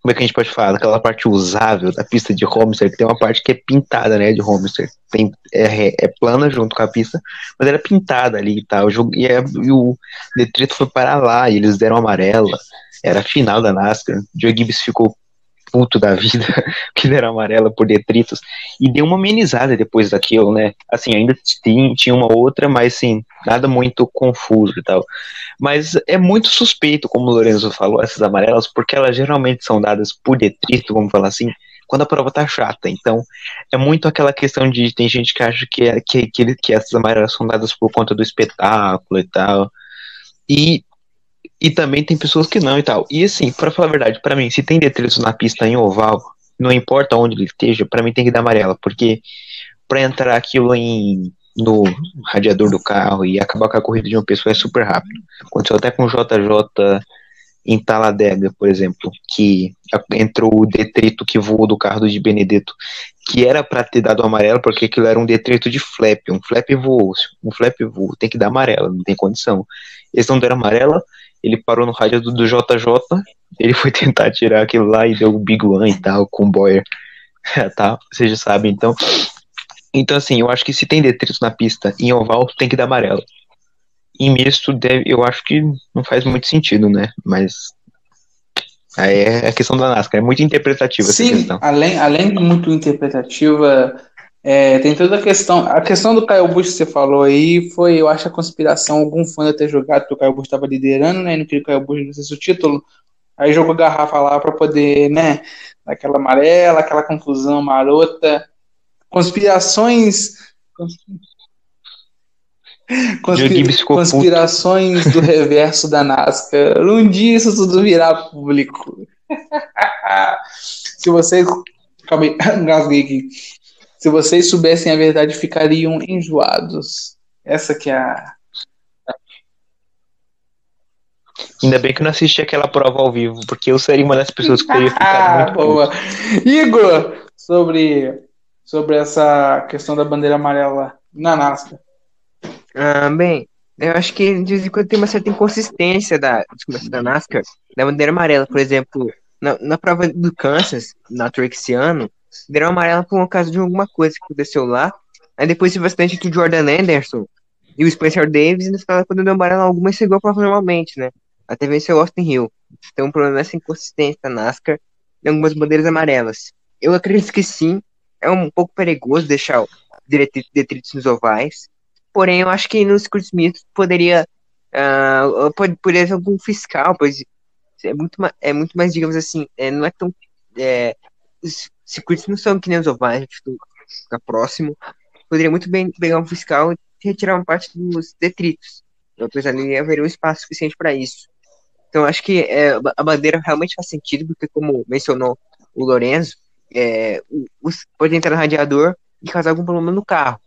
Como é que a gente pode falar? Daquela parte usável da pista de Homestead, tem uma parte que é pintada, né, de Homestead. Tem, é, é plana junto com a pista, mas era pintada ali e tal. E, é, e o detrito foi para lá, e eles deram amarela. Era a final da NASCAR. Joe Gibbs ficou puto da vida, que era amarela por detritos, e deu uma amenizada depois daquilo, né? Assim, ainda tinha, tinha uma outra, mas sim, nada muito confuso e tal. Mas é muito suspeito, como o Lorenzo falou, essas amarelas, porque elas geralmente são dadas por detrito, vamos falar assim, quando a prova tá chata. Então, é muito aquela questão de tem gente que acha que, é, que, que, que essas amarelas são dadas por conta do espetáculo e tal. E E também tem pessoas que não e tal. E assim, pra falar a verdade, pra mim, se tem detritos na pista em oval, não importa onde ele esteja, pra mim tem que dar amarela, porque pra entrar aquilo em no radiador do carro e acabar com a corrida de uma pessoa é super rápido. Aconteceu até com o JJ em Taladega, por exemplo, que entrou o detrito que voou do carro do de Benedetto, que era para ter dado amarelo, porque aquilo era um detrito de flap, um flap voou, um flap voou, tem que dar amarela, não tem condição. Eles não deram amarela, ele parou no rádio do, do JJ, ele foi tentar tirar aquilo lá e deu o Big One e tal, com o Boyer, tá? Vocês já sabem, então. Então, assim, eu acho que se tem detrito na pista em oval, tem que dar amarelo em misto deve, eu acho que não faz muito sentido, né? Mas aí é a questão da NASCAR, é muito interpretativa Sim, essa questão. além, além de muito interpretativa, é, tem toda a questão. A questão do Caio Bush que você falou aí foi, eu acho, a conspiração. Algum fã de ter jogado, porque o Caio Bush estava liderando, né? E não queria que o Caio Bush não fosse o título. Aí jogou garrafa lá para poder, né? Daquela amarela, aquela confusão marota. Conspirações. Puto. conspirações do reverso da NASCAR. Um dia isso tudo virá público. Se vocês. Calma aí, engasguei aqui. Se vocês soubessem a verdade, ficariam enjoados. Essa que é a. Ainda bem que eu não assisti aquela prova ao vivo, porque eu seria uma das pessoas que teria ficado Ah, muito puto. boa. Igor, sobre, sobre essa questão da bandeira amarela na NASCAR. Ah, bem, eu acho que de vez em quando tem uma certa inconsistência da, da NASCAR, da bandeira amarela, por exemplo, na, na prova do Kansas, na Truck esse ano, deram amarela por causa de alguma coisa que aconteceu lá, aí depois teve bastante entre o Jordan Anderson e o Spencer Davis, e no final, quando deu amarela, algumas seguiu a prova normalmente, né? Até venceu o Austin Hill. Então, o problema é essa inconsistência da NASCAR em algumas bandeiras amarelas. Eu acredito que sim, é um pouco perigoso deixar detritos nos ovais, Porém, eu acho que nos circuitos mistos poderia. ah, pode, poderia haver algum fiscal, pois é muito, é muito mais, digamos assim, é, não é tão. É, circuitos não são que nem os ovais, tipo, ficar próximo. Poderia muito bem pegar um fiscal e retirar uma parte dos detritos. Depois ali haveria um espaço suficiente para isso. Então, acho que é, a bandeira realmente faz sentido, porque, como mencionou o Lorenzo, é, pode entrar no radiador e causar algum problema no carro.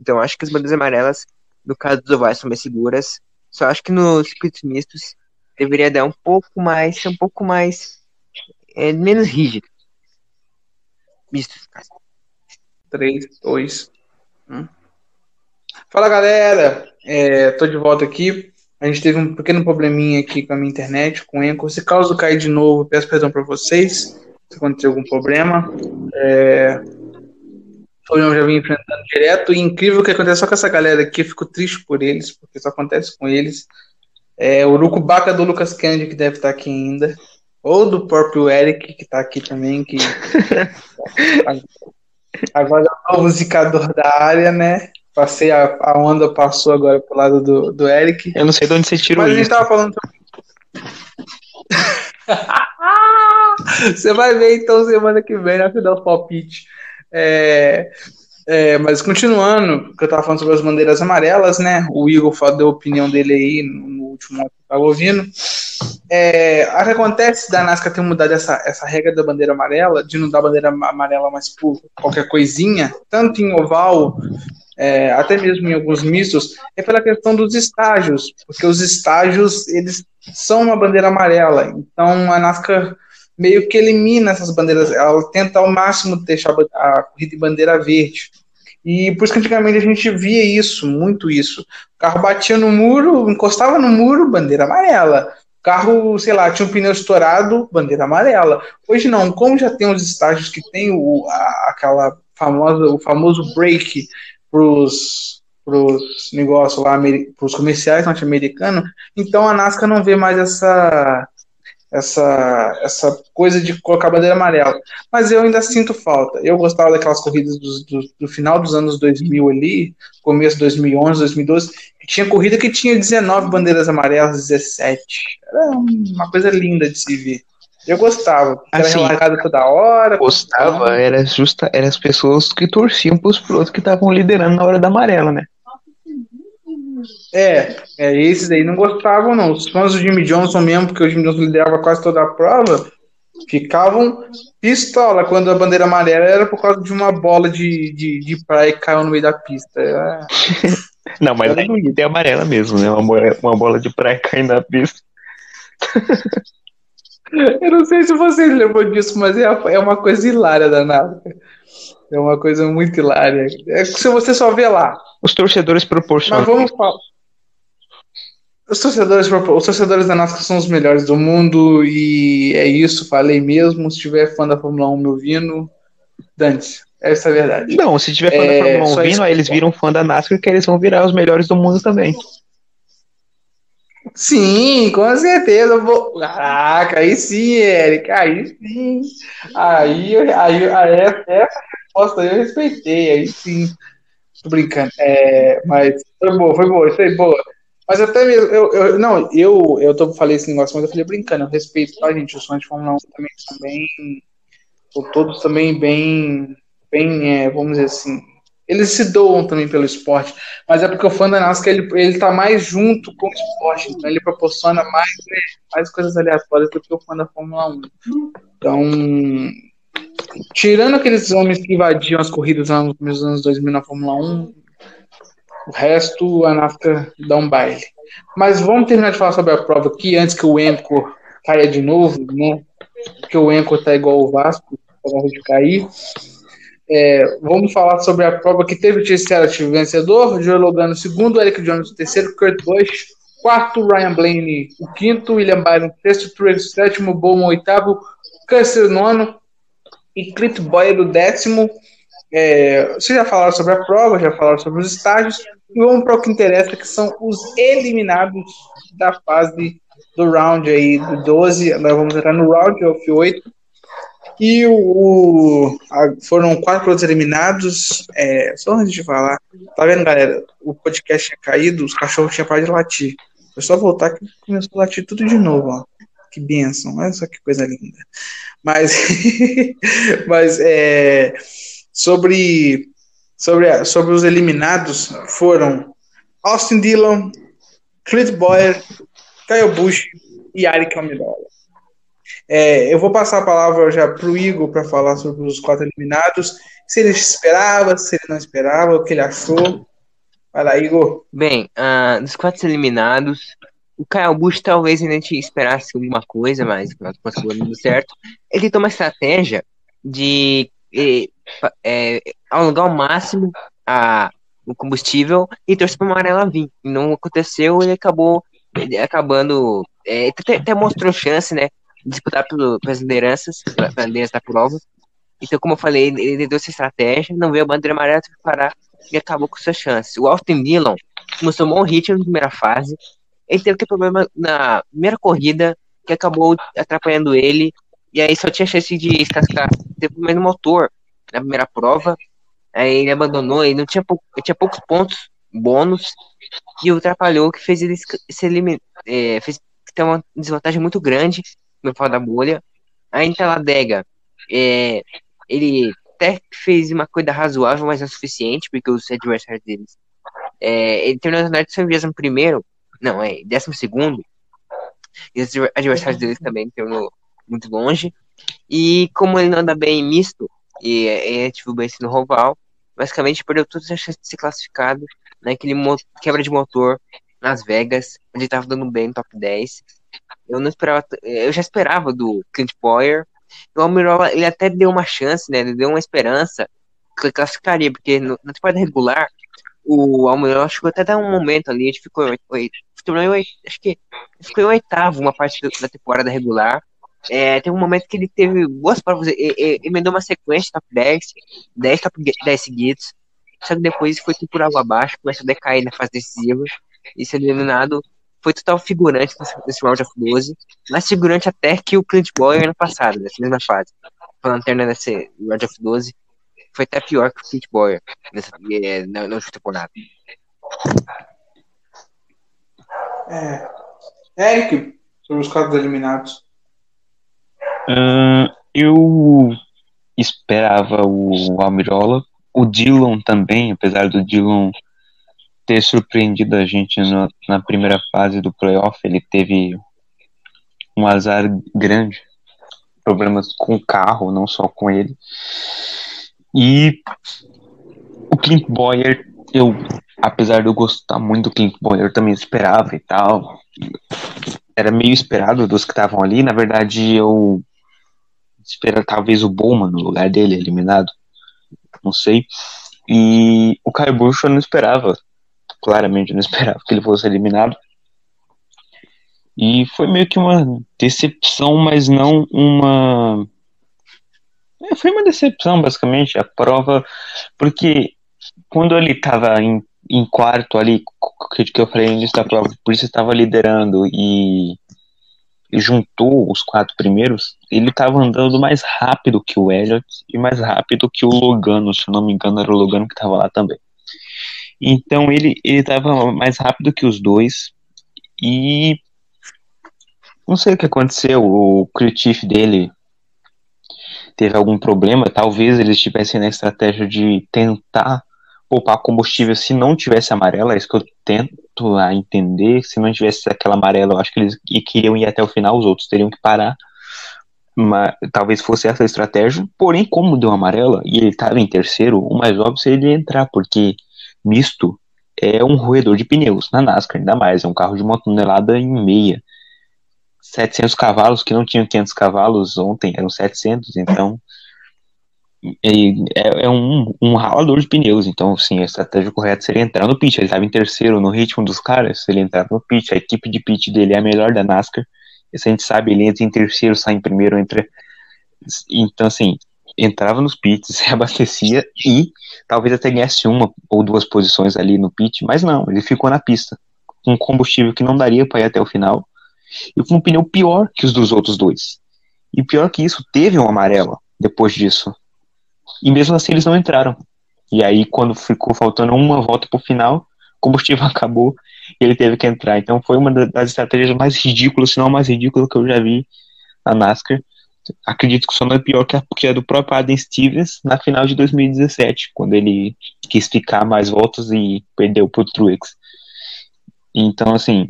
Então, acho que as bandeiras amarelas, no caso dos ovais, são mais seguras. Só acho que nos circuitos mistos deveria dar um pouco mais, ser um pouco mais, é, menos rígido. Caso. 3, 2, 1. Fala galera, é, tô de volta aqui. A gente teve um pequeno probleminha aqui com a minha internet, com o Anchor. Se caso cair de novo, peço perdão para vocês, se acontecer algum problema. É, eu já vim enfrentando direto. E incrível o que acontece só com essa galera aqui, eu fico triste por eles, porque isso acontece com eles. É, o Urucubaca do Lucas Candy, que deve estar aqui ainda. Ou do próprio Eric, que tá aqui também, que agora é o novo zicador da área, né? Passei a, a onda passou agora pro lado do, do Eric. Eu não sei de onde você tirou Mas a gente isso. tava falando. Você vai ver então semana que vem na final do palpite. É, é, mas continuando, que eu tava falando sobre as bandeiras amarelas, né? O Igor falou deu a opinião dele aí no último tava ouvindo. É, o que acontece da NASCAR ter mudado essa, essa regra da bandeira amarela, de não dar bandeira amarela mais por qualquer coisinha, tanto em oval, é, até mesmo em alguns mistos, é pela questão dos estágios, porque os estágios eles são uma bandeira amarela, então a NASCAR meio que elimina essas bandeiras, ela tenta ao máximo deixar a corrida em bandeira verde. E por isso que antigamente a gente via isso, muito isso. O carro batia no muro, encostava no muro, bandeira amarela. O carro, sei lá, tinha um pneu estourado, bandeira amarela. Hoje não, como já tem os estágios que tem o, a, aquela famosa, o famoso break pros pros negócios lá, pros comerciais norte-americanos, então a NASCAR não vê mais essa essa, essa coisa de colocar a bandeira amarela. Mas eu ainda sinto falta. Eu gostava daquelas corridas do, do, do final dos anos 2000 ali, começo de 2011, 2012, que tinha corrida que tinha 19 bandeiras amarelas, 17. Era uma coisa linda de se ver. Eu gostava, era Assim, relargada toda hora. Gostava, era justa, eram as pessoas que torciam pros pilotos que estavam liderando na hora da amarela, né? É, é, esses aí não gostavam, não. Os fãs do Jimmy Johnson mesmo, porque o Jimmy Johnson liderava quase toda a prova, ficavam pistola quando a bandeira amarela era por causa de uma bola de, de, de praia que caiu no meio da pista. É, Não, mas Era aí tem amarela mesmo, né? Uma, bola- uma bola de praia caindo na pista. Eu não sei se vocês lembram disso, mas é, é uma coisa hilária da NASCAR. É uma coisa muito hilária. É que se você só vê lá. Os torcedores Mas proporcionam. vamos falar. Os torcedores, os torcedores da NASCAR são os melhores do mundo e é isso, falei mesmo. Se tiver fã da Fórmula 1 me ouvindo, Dante, essa é a verdade. Não, se tiver fã É, da Fórmula 1 só isso vindo, que aí eles viram fã da NASCAR que eles vão virar os melhores do mundo também. Sim, com certeza. eu Vou... Caraca, aí sim, Eric, aí sim. Aí, aí, aí essa, resposta eu respeitei, aí sim. Tô brincando. É, mas foi boa, foi boa, aí, boa. Mas até mesmo, eu, eu, não, eu, eu tô, falei esse negócio, mas eu falei brincando, eu respeito, tá, gente? Os fãs de Fórmula 1 também são bem. São todos também bem. bem é, vamos dizer assim. Eles se doam também pelo esporte, mas é porque o fã da NASCAR ele, ele tá mais junto com o esporte, então ele proporciona mais, né, mais coisas aleatórias do que o fã da Fórmula 1. Então, tirando aqueles homens que invadiam as corridas lá nos primeiros anos 2000 na Fórmula 1, o resto a NASCAR dá um baile. Mas vamos terminar de falar sobre a prova aqui antes que o Enco caia de novo, né? Porque o Enco tá igual o Vasco, de cair. É, vamos falar sobre a prova que teve o Chase Elliott vencedor, Joe Logano segundo, Eric Jones terceiro, Kurt Busch quarto, Ryan Blaney o quinto, William Byron sexto, Truex sétimo, Bowman oitavo, Custer nono e Clint Boyer o décimo. É, vocês já falaram sobre a prova, já falaram sobre os estágios e vamos para o que interessa, que são os eliminados da fase do round aí do 12. Agora vamos entrar no round of 8. E o, a- foram quatro pilotos eliminados. É, só antes de falar, tá vendo, galera? O podcast tinha caído, os cachorros tinham parado de latir. Foi só voltar que começou a latir tudo de novo, ó. Que bênção, olha só que coisa linda. Mas, mas é, sobre, sobre, sobre os eliminados foram Austin Dillon, Clint Boyer, Kyle Busch e Eric Almirola. É, eu vou passar a palavra já para o Igor para falar sobre os quatro eliminados. Se ele esperava, se ele não esperava, o que ele achou. Vai lá, Igor. Bem, ah, dos quatro eliminados, o Kyle Busch talvez a gente esperasse alguma coisa, mas não conseguiu dando certo. Ele tentou uma estratégia de fa- eh, alugar ao máximo a, o combustível e torcer para a amarela vir. Não aconteceu, ele acabou ele acabando. eh, até, até mostrou chance, né? Disputar pelas lideranças, pela, liderança da prova. Então, como eu falei, ele, deu essa estratégia, não veio a bandeira amarela, parar e acabou com suas chances. O Austin Dillon mostrou um bom ritmo na primeira fase. Ele teve que problema na primeira corrida, que acabou atrapalhando ele. E aí só tinha chance de descascar. Teve problema no motor na primeira prova. Aí ele abandonou, ele não tinha, pou- ele tinha poucos pontos bônus. E o atrapalhou, que fez ele se eliminar. fez ter uma desvantagem muito grande no final da bolha. Aí em Talladega, é, ele até fez uma coisa razoável, mas não suficiente, porque os adversários deles. É, ele terminou na décimo primeiro, não, é décimo segundo, e os adversários deles também terminou muito longe. E como ele não anda bem em misto, e é, é tipo bem no Roval, basicamente perdeu todas as chances de ser classificado naquele mo- quebra de motor Las Vegas, onde ele tava dando bem no top 10. Eu não esperava, t- eu já esperava do Clint Boyer. O Almirola, ele até deu uma chance, né? Ele deu uma esperança que ele classificaria, porque no- na temporada regular, o Almirola chegou até dar um momento ali, ele ficou, em oit- acho que ele ficou em oitavo uma parte da temporada regular. É, teve um momento que ele teve boas provas, ele, ele emendou uma sequência top 10, 10 top 10 seguidos, só que depois foi tudo por água abaixo, começou a decair na fase decisiva, e ser eliminado foi total figurante nesse, round of 12, mais figurante até que o Clint Boyer ano passado, nessa mesma fase. Foi a lanterna nesse round of 12, foi até pior que o Clint Boyer nessa, eh, na, na última temporada. É, Eric, sobre os quatro eliminados. Ahn, eu esperava o Almirola, o Dillon também, apesar do Dillon ter surpreendido a gente no- na primeira fase do playoff. Ele teve um azar grande, problemas com o carro, não só com ele. E o Clint Boyer, eu, apesar de eu gostar muito do Clint Boyer, eu também esperava e tal. Era meio esperado dos que estavam ali. Na verdade, eu esperava talvez o Bowman no lugar dele, eliminado. Não sei. E o Kyle Busch eu não esperava. Claramente não esperava que ele fosse eliminado. E foi meio que uma decepção, mas não uma. É, foi uma decepção, basicamente, a prova, porque quando ele estava em, em quarto ali, que, que eu falei no início da prova, por isso estava liderando e, e juntou os quatro primeiros, ele estava andando mais rápido que o Elliott e mais rápido que o Logano, se não me engano, era o Logano que estava lá também. Então ele estava mais rápido que os dois. E não sei o que aconteceu, o chief dele teve algum problema, talvez eles estivessem na estratégia de tentar poupar combustível se não tivesse amarela, é isso que eu tento a entender, se não tivesse aquela amarela, eu acho que eles queriam ir até o final, os outros teriam que parar, mas talvez fosse essa a estratégia, porém como deu amarela e ele estava em terceiro, o mais óbvio seria ele entrar, porque misto é um roedor de pneus na NASCAR, ainda mais, é um carro de uma tonelada e meia, 700 cavalos, que não tinham 500 cavalos ontem, eram 700, então é, é um, um ralador de pneus, então sim, a estratégia correta seria entrar no pit, ele estava em terceiro no ritmo dos caras, se ele entrar no pit, a equipe de pit dele é a melhor da NASCAR, isso a gente sabe, ele entra em terceiro, sai em primeiro, entra, então assim, entrava nos pits, se abastecia e talvez até ganhasse uma ou duas posições ali no pit, mas não, ele ficou na pista, com combustível que não daria para ir até o final, e com um pneu pior que os dos outros dois. E pior que isso, teve um amarelo depois disso. E mesmo assim eles não entraram. E aí, quando ficou faltando uma volta final, o combustível acabou e ele teve que entrar. Então foi uma das estratégias mais ridículas, se não a mais ridícula que eu já vi na NASCAR. Acredito que só não é pior que a, que a do próprio Adam Stevens na final de 2017, quando ele quis ficar mais voltas e perdeu pro Truex. Então, assim,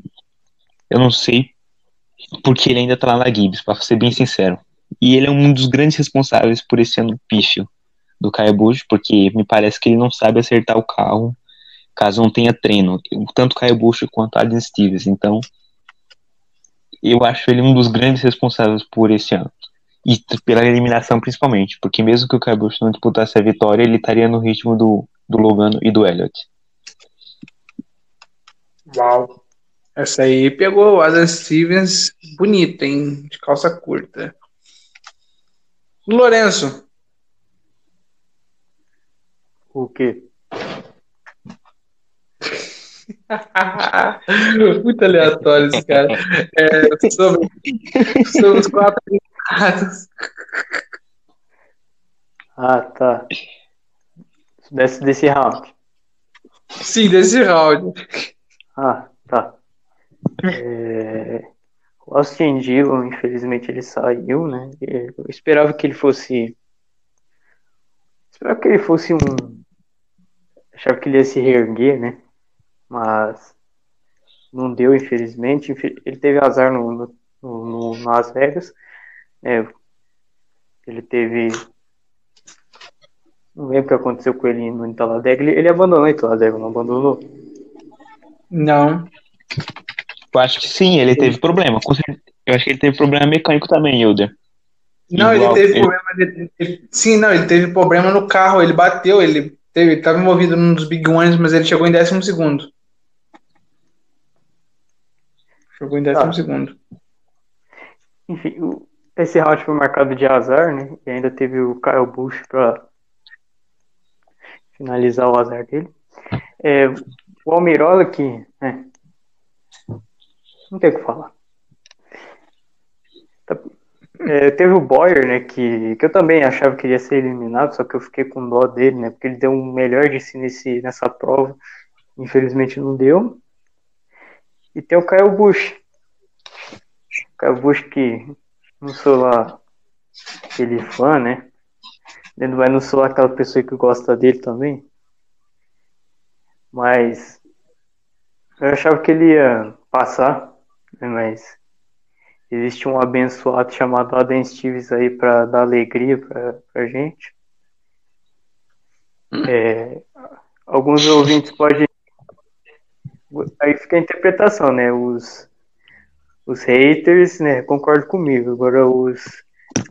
eu não sei porque ele ainda tá lá na Gibbs, pra ser bem sincero. E ele é um dos grandes responsáveis por esse ano pífio do Kyle Busch, porque me parece que ele não sabe acertar o carro caso não tenha treino, tanto Kyle Busch quanto Adam Stevens. Então, eu acho ele um dos grandes responsáveis por esse ano. E pela eliminação principalmente, porque mesmo que o Busch não disputasse a vitória, ele estaria no ritmo do, do Logano e do Elliott. Uau. Essa aí pegou o Adam Stevens bonito, hein? De calça curta. Lourenço. O quê? Muito aleatório esse cara. É, sobre, sobre os quatro Ah, tá. Desse, desse round. Sim, desse round. Ah, tá. É... O Austin Dillon, infelizmente, ele saiu, né? Eu esperava que ele fosse. Esperava que ele fosse um. Achava que ele ia se reerguer, né? Mas não deu, infelizmente. Ele teve azar no, no, no, no Las Vegas. É, ele teve. Não lembro o que aconteceu com ele no Talladega. Ele, ele abandonou o Talladega, não abandonou? Não. Eu acho que sim, ele teve problema. Eu acho que ele teve problema mecânico também, Hilder. Não, Igual, ele teve ele- problema. de- ele- sim, não, ele teve problema no carro. Ele bateu, ele teve, estava envolvido num dos Big Ones, mas ele chegou em décimo segundo. Chegou em décimo Ah. segundo. Enfim, o- esse round foi marcado de azar, né? E ainda teve o Kyle Busch para finalizar o azar dele. É, o Almirola que, né? Não tem o que falar. Tá- é, teve o Boyer, né? Que, que eu também achava que ia ser eliminado, só que eu fiquei com dó dele, né? Porque ele deu o melhor de si nesse, nessa prova. Infelizmente não deu. E tem o Kyle Busch. Kyle Busch que não sou lá aquele fã, né? Ele vai não sou aquela pessoa que gosta dele também. Mas Eu achava que ele ia passar, né, mas existe um abençoado chamado Adam Stevens aí para dar alegria pra, pra gente. É, alguns ouvintes podem. Aí fica a interpretação, né? Os, os haters, né? Concordam comigo. Agora, os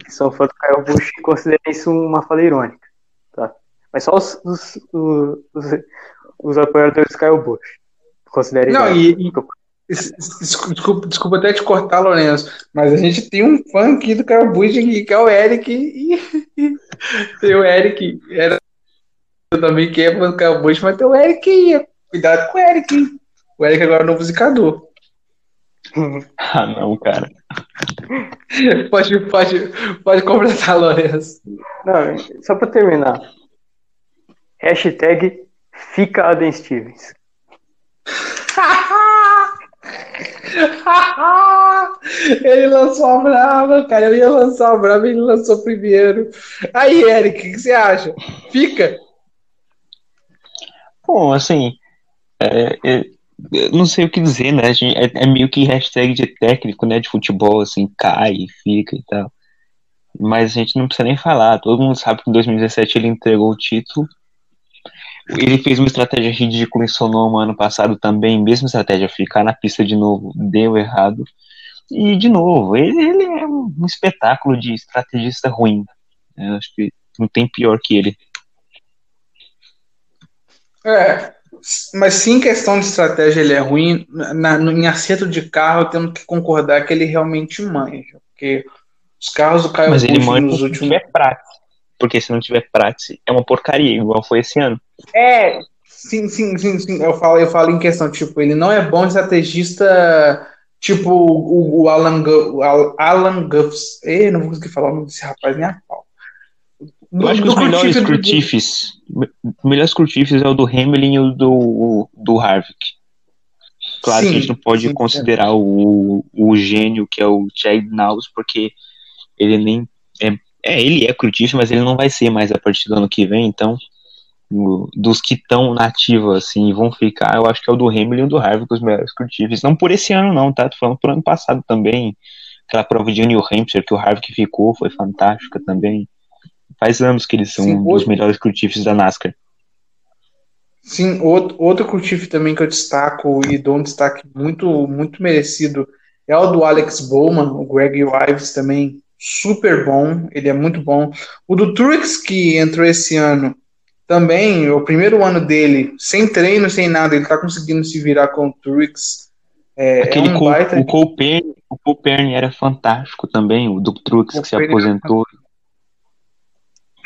que são fãs do Kyle Busch consideram isso uma fala irônica. Tá? Mas só os, os, os, os, apoiadores do Kyle Busch considerem Não, e, es- es- desculpa, desculpa até te cortar, Lourenço, mas a gente tem um fã aqui do Kyle Busch que é o Eric. E, tem o Eric. Era, eu também que é fã do Kyle Busch, mas tem o Eric aí. Cuidado com o Eric. hein? O Eric agora é o novo zicador. Ah, não, cara. Pode, pode, pode completar, Lourenço. Não, só pra terminar. Hashtag fica Adam Stevens. ele lançou a brava, cara. Eu ia lançar a brava e ele lançou primeiro. Aí, Eric, o que você acha? Fica? Bom, assim, é, é, não sei o que dizer, né? É, é meio que hashtag de técnico, né? De futebol, assim, cai, fica e tal. Mas a gente não precisa nem falar. Todo mundo sabe que em 2017 ele entregou o título. Ele fez uma estratégia ridícula em Sonoma ano passado também, mesma estratégia, ficar na pista de novo, deu errado. E, de novo, ele, ele é um, espetáculo de estrategista ruim. Eu acho que não tem pior que ele. É. Mas sim, em questão de estratégia, ele é ruim. Na, no- em acerto de carro, temos que concordar que ele realmente manja. Porque os carros do Caio Mas ele manda nos se últimos. tiver prática. Porque se não tiver prática, é uma porcaria, igual foi esse ano. É, sim, sim, sim, sim. Eu falo, eu falo em questão, tipo, ele não é bom estrategista, tipo o, o Alan, Gu- o Al- Alan Guffs. Ei, não vou conseguir falar o nome desse rapaz nem a pau. Eu acho que os melhores Curtife do- crutifes, os melhores crutifes é o do Hamlin e o do, do Harvick. Claro Sim, que a gente não pode sim, considerar o, o gênio que é o Chad Naus, porque ele nem é, é, ele é crutífice, mas ele não vai ser mais a partir do ano que vem, então o- dos que estão nativos assim vão ficar, eu acho que é o do Hamlin e o do Harvick os melhores crutíferos. Não por esse ano não, tá? Tô falando por ano passado também. Aquela prova de New Hampshire que o Harvick ficou foi fantástica também. Faz anos que eles são Sim, um dos outro- melhores crutíferos da NASCAR. Sim, outro, outro Curtife também que eu destaco e dou um destaque muito, muito merecido é o do Alex Bowman, o Greg Ives também, super bom, ele é muito bom. O do Truex que entrou esse ano também, o primeiro ano dele, sem treino, sem nada, ele tá conseguindo se virar com o Truex. É, Aquele é um baita o Cole Perny, o Cole Perny era fantástico também, o do O que se aposentou.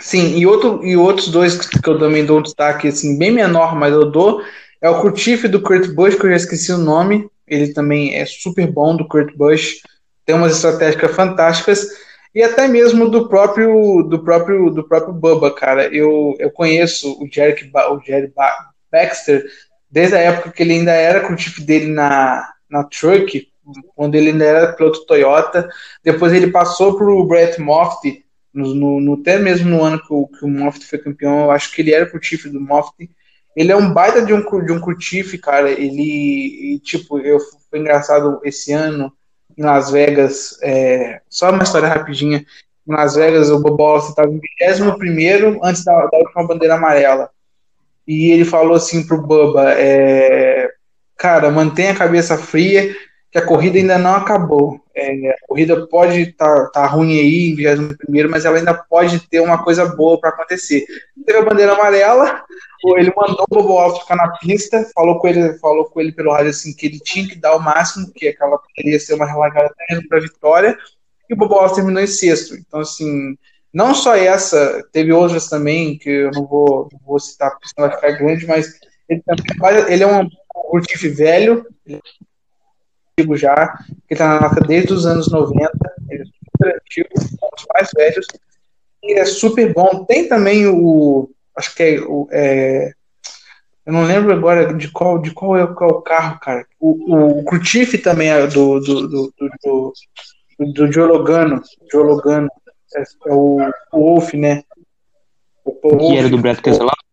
Sim, e, outro, e outros dois que eu também dou um destaque, assim, bem menor, mas eu dou, é o Curtife do Kurt Busch, que eu já esqueci o nome, ele também é super bom, do Kurt Busch, tem umas estratégias fantásticas, e até mesmo do próprio do próprio do próprio Bubba, cara, eu, eu conheço o Jerry, o Jerry Ba- Baxter desde a época que ele ainda era Curtife dele na, na Truck, quando ele ainda era piloto Toyota, depois ele passou para o Brett Moffitt, no, no, no- até mesmo no ano que o, que o Moffitt foi campeão, eu acho que ele era curtife do Moffitt. Ele é um baita de um, de um curtife, cara. Ele, e, tipo, eu, foi engraçado esse ano em Las Vegas, é, só uma história rapidinha. Em Las Vegas, o Bobo estava em 21 antes da, da última bandeira amarela. E ele falou assim pro Bubba: é, Cara, mantenha a cabeça fria, que a corrida ainda não acabou. É, a corrida pode estar tá, tá ruim aí em 21, mas ela ainda pode ter uma coisa boa para acontecer. Teve a bandeira amarela, ele mandou o Bobo Alto ficar na pista, falou com ele, falou com ele pelo rádio assim que ele tinha que dar o máximo, que aquela poderia ser uma relargada para vitória, e o Bobo Alto terminou em sexto. Então assim, não só essa, teve outras também que eu não vou, não vou citar porque senão vai ficar grande, mas ele, também, ele é um curtife velho, é antigo já, que está na NASCAR desde os anos 90, ele é super antigo, um dos mais velhos, e é super bom. Tem também o, acho que é o, é, eu não lembro agora de qual, de qual é, qual é o carro, cara. O, o, Curtife também é do, do, do, do, do, Diologano, Diologano, é, é o, o Wolf, né? O Paul que Wolf, era do Brad Keselowski?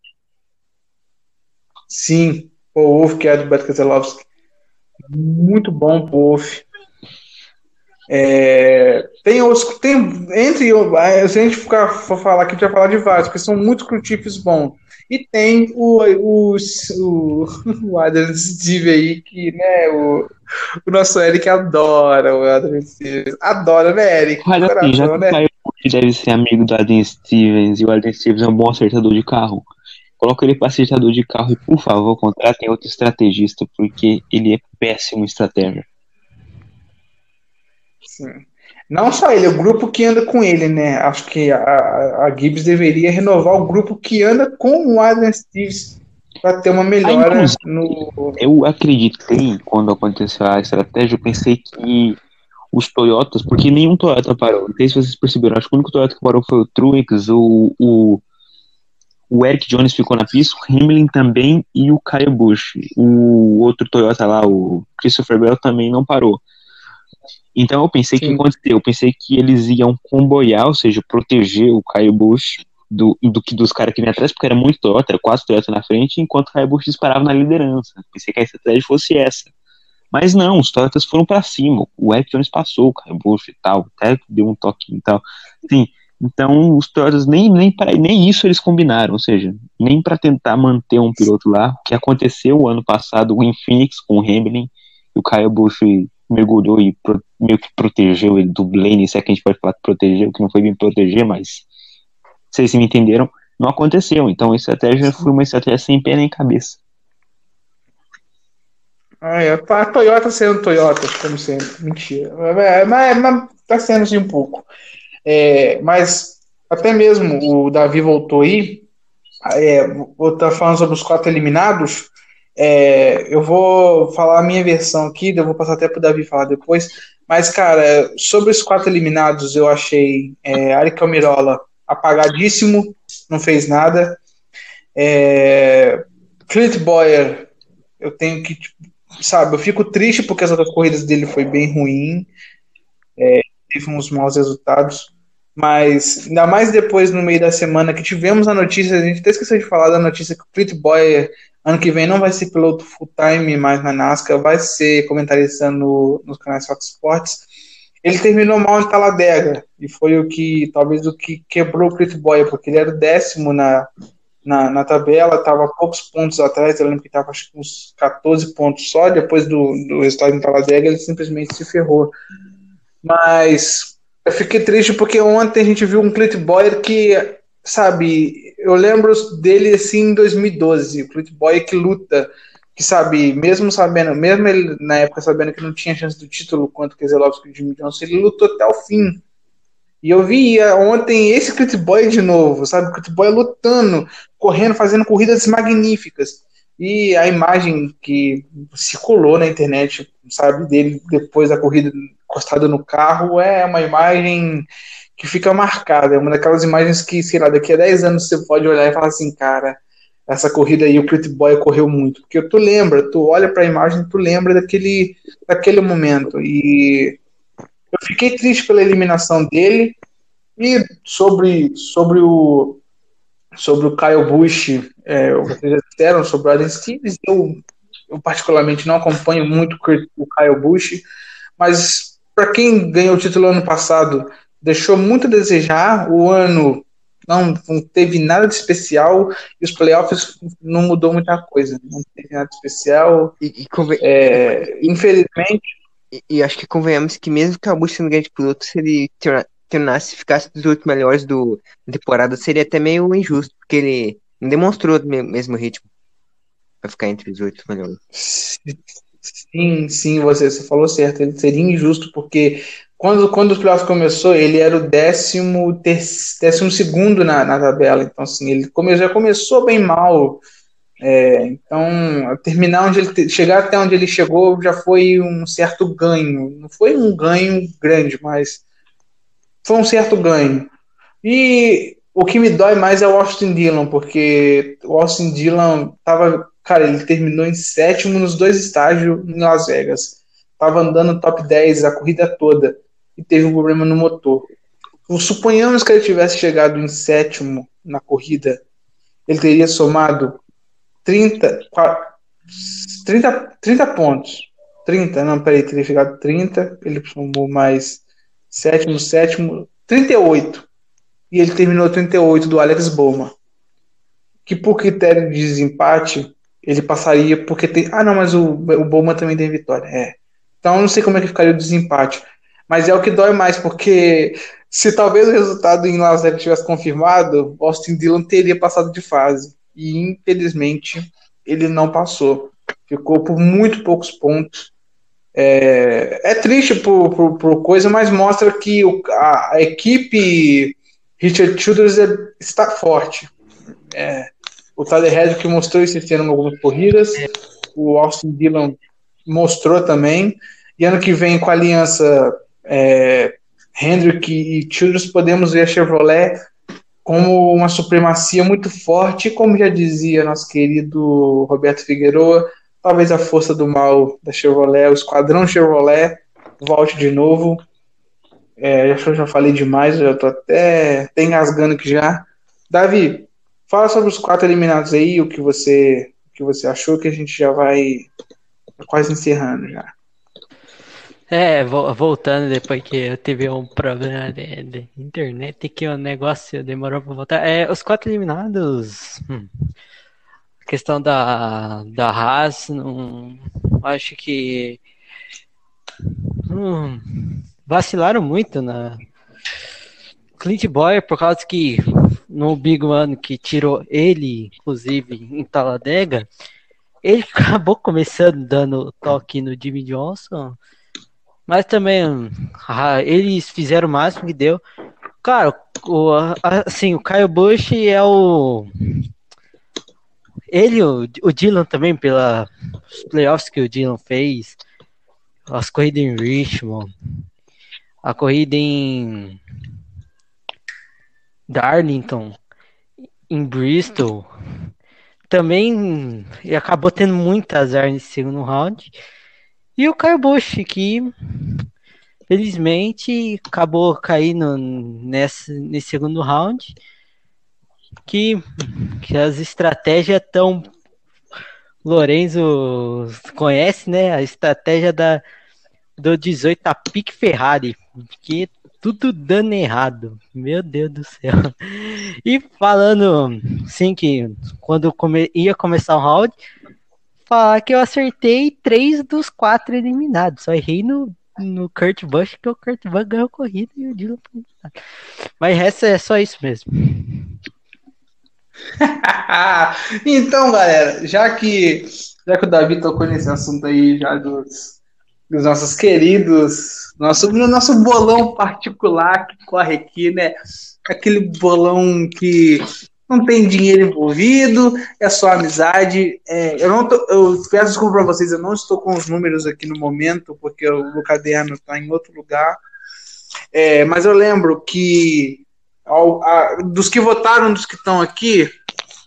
Sim, o Wolf que é do Brad Keselowski. Muito bom Wolf. É, tem os. Tem, entre. Se a gente ficar, for falar aqui, a gente vai falar de vários, porque são muitos crutifes bons. E tem o, o, o, o Adam Steve aí, que, né, o, o nosso Eric adora o Adam Stevens. Adora, né, Eric? Mas assim, Coração, já que né? Caio deve ser amigo do Adam Stevens e o Adam Stevens é um bom acertador de carro, coloca ele para acertador de carro e, por favor, contratem outro estrategista, porque ele é péssimo estratégia. Sim. Não só ele, o grupo que anda com ele, né? Acho que a, a Gibbs deveria renovar o grupo que anda com o Adam Stevens para ter uma melhora inclusive, no. Eu acreditei, quando aconteceu a estratégia, eu pensei que os Toyotas, porque nenhum Toyota parou, não sei se vocês perceberam, acho que o único Toyota que parou foi o Truex, o, o, o Eric Jones ficou na pista, o Hamlin também e o Kyle Busch. O outro Toyota lá, o Christopher Bell, também não parou. Então eu pensei que Sim. aconteceu, eu pensei que eles iam comboiar, ou seja, proteger o Kyle Busch do, do que dos caras que vinham atrás, porque era muito Toyota, era quatro Toyota na frente, enquanto o Kyle Busch disparava na liderança. Pensei que a estratégia fosse essa. Mas não, os Toyotas foram pra cima. O Eric Jones passou, o Kyle Busch e tal, até deu um toquinho e tal. Sim, então os Toyotas nem, nem, pra, nem isso eles combinaram, ou seja, nem para tentar manter um piloto lá, o que aconteceu o ano passado em Phoenix com o Hamlin, e o Kyle Busch mergulhou e pro- meio que protegeu ele do Blaine, se é que a gente pode falar que protegeu, que não foi bem proteger, mas vocês me entenderam, não aconteceu. Então a estratégia foi uma estratégia sem pé nem cabeça. É, a Toyota sendo Toyota, como sempre. Mentira. Mas, mas, mas tá sendo assim um pouco. É, mas até mesmo o Davi voltou aí. É, vou estar falando sobre os quatro eliminados. É, eu vou falar a minha versão aqui, eu vou passar até pro Davi falar depois. Mas, cara, sobre os quatro eliminados, eu achei é, Ari Almirola apagadíssimo, não fez nada. É, Clint Boyer, eu tenho que, tipo, sabe, eu fico triste porque as outras corridas dele foi bem ruim, é, teve uns maus resultados, mas ainda mais depois no meio da semana que tivemos a notícia, a gente até esqueceu de falar da notícia que o Clint Boyer ano que vem não vai ser piloto full time mais na NASCAR, vai ser comentarista no, nos canais Fox Sports. Ele terminou mal em Talladega e foi o que talvez o que quebrou o Clint Boyer, porque ele era o décimo na, na, na tabela, estava poucos pontos atrás, eu lembro que estava uns 14 pontos só, depois do, do resultado em Talladega ele simplesmente se ferrou. Mas eu fiquei triste porque ontem a gente viu um Clint Boyer que, sabe, eu lembro dele assim em 2012, o Clint Boyer que luta, que sabe, mesmo sabendo, mesmo ele na época sabendo que não tinha chance do título quanto Keselowski e Jimmy Johnson, ele lutou até o fim. E eu vi ontem esse Clint Boyer de novo, sabe? O Boyer lutando, correndo, fazendo corridas magníficas. E a imagem que circulou na internet, sabe, dele depois da corrida encostado no carro, é uma imagem que fica marcada. É uma daquelas imagens que, sei lá, daqui a 10 anos você pode olhar e falar assim, cara, essa corrida aí o Clint Boyer correu muito. Porque tu lembra, tu olha para a imagem, tu lembra daquele, daquele momento. E eu fiquei triste pela eliminação dele. E sobre, sobre o sobre o Kyle Busch, é, vocês já disseram sobre o Adam Stevens, eu, eu particularmente não acompanho muito o Kyle Busch, mas para quem ganhou o título ano passado, deixou muito a desejar, o ano não, não teve nada de especial e os playoffs não mudou muita coisa, não teve nada de especial. E, e, conven... É, infelizmente. E, e, acho que convenhamos que mesmo que o Bush sendo grande piloto, se ele terminasse, ficasse dos oito melhores do, da temporada, seria até meio injusto, porque ele não demonstrou o mesmo ritmo para ficar entre os oito melhores. Sim, sim, você, você falou certo. Ele seria injusto, porque quando, quando os playoffs começou, ele era o décimo, ter, décimo segundo na, na tabela. Então, assim, ele come, já começou bem mal. É, então, terminar onde ele chegar até onde ele chegou já foi um certo ganho. Não foi um ganho grande, mas foi um certo ganho. E o que me dói mais é o Austin Dillon, porque o Austin Dillon tava, cara, ele terminou em sétimo nos dois estágios em Las Vegas. Tava andando top 10 a corrida toda e teve um problema no motor. Suponhamos que ele tivesse chegado em sétimo na corrida, ele teria somado 30, 30, 30 pontos. 30, não, peraí, teria chegado 30, ele somou mais sétimo, sétimo, 38. E ele terminou 38 do Alex Bowman. Que por critério de desempate, ele passaria porque tem. Ah, não, mas o, o Bowman também tem vitória. É. Então eu não sei como é que ficaria o desempate. Mas é o que dói mais, porque se talvez o resultado em Las Vegas tivesse confirmado, Austin Dillon teria passado de fase. E infelizmente ele não passou. Ficou por muito poucos pontos. É, é triste por, por, por, coisa, mas mostra que o, a, a, equipe Richard Childress é, está forte. É, o Tyler que mostrou esse ano em algumas corridas. O Austin Dillon mostrou também. E ano que vem, com a aliança é, Hendrick e Childress, podemos ver a Chevrolet como uma supremacia muito forte, como já dizia nosso querido Roberto Figueroa, talvez a força do mal da Chevrolet, o esquadrão Chevrolet, volte de novo. É, eu já falei demais, eu já tô até, até engasgando aqui já. Davi, fala sobre os quatro eliminados aí, o que você, o que você achou, que a gente já vai quase encerrando já. É, voltando depois que eu tive um problema de, de internet que o negócio demorou para voltar. É, os quatro eliminados. Hum, a questão da, da Haas, não, acho que. Hum, vacilaram muito na. Clint Boyer, por causa que no Big One que tirou ele, inclusive, em Taladega, ele acabou começando dando toque no Jimmy Johnson mas também ah, eles fizeram o máximo que deu. Cara, o, assim, o Kyle Bush é o. Ele, o, o Dylan também, pelos playoffs que o Dylan fez, as corridas em Richmond, a corrida em Darlington, em Bristol, também acabou tendo muito azar nesse segundo round. E o Caio Bush, que felizmente acabou caindo nesse, nesse segundo round. Que, que as estratégias tão. Lorenzo conhece, né? A estratégia da, do 18 a pique Ferrari. Que tudo dando errado. Meu Deus do céu. E falando, sim, que quando come, ia começar o round, falar que eu acertei três dos quatro eliminados. Só errei no, no Kurt Busch, que o Kurt Busch ganhou a corrida e o Dylan foi Mas essa é só isso mesmo. então, galera, já que já que o Davi tocou nesse assunto aí já dos, dos nossos queridos, nosso nosso bolão particular que corre aqui, né? Aquele bolão que não tem dinheiro envolvido, é só amizade. É, eu não tô, eu peço desculpa para vocês, eu não estou com os números aqui no momento, porque o caderno está em outro lugar. É, mas eu lembro que ao, a, dos que votaram, dos que estão aqui,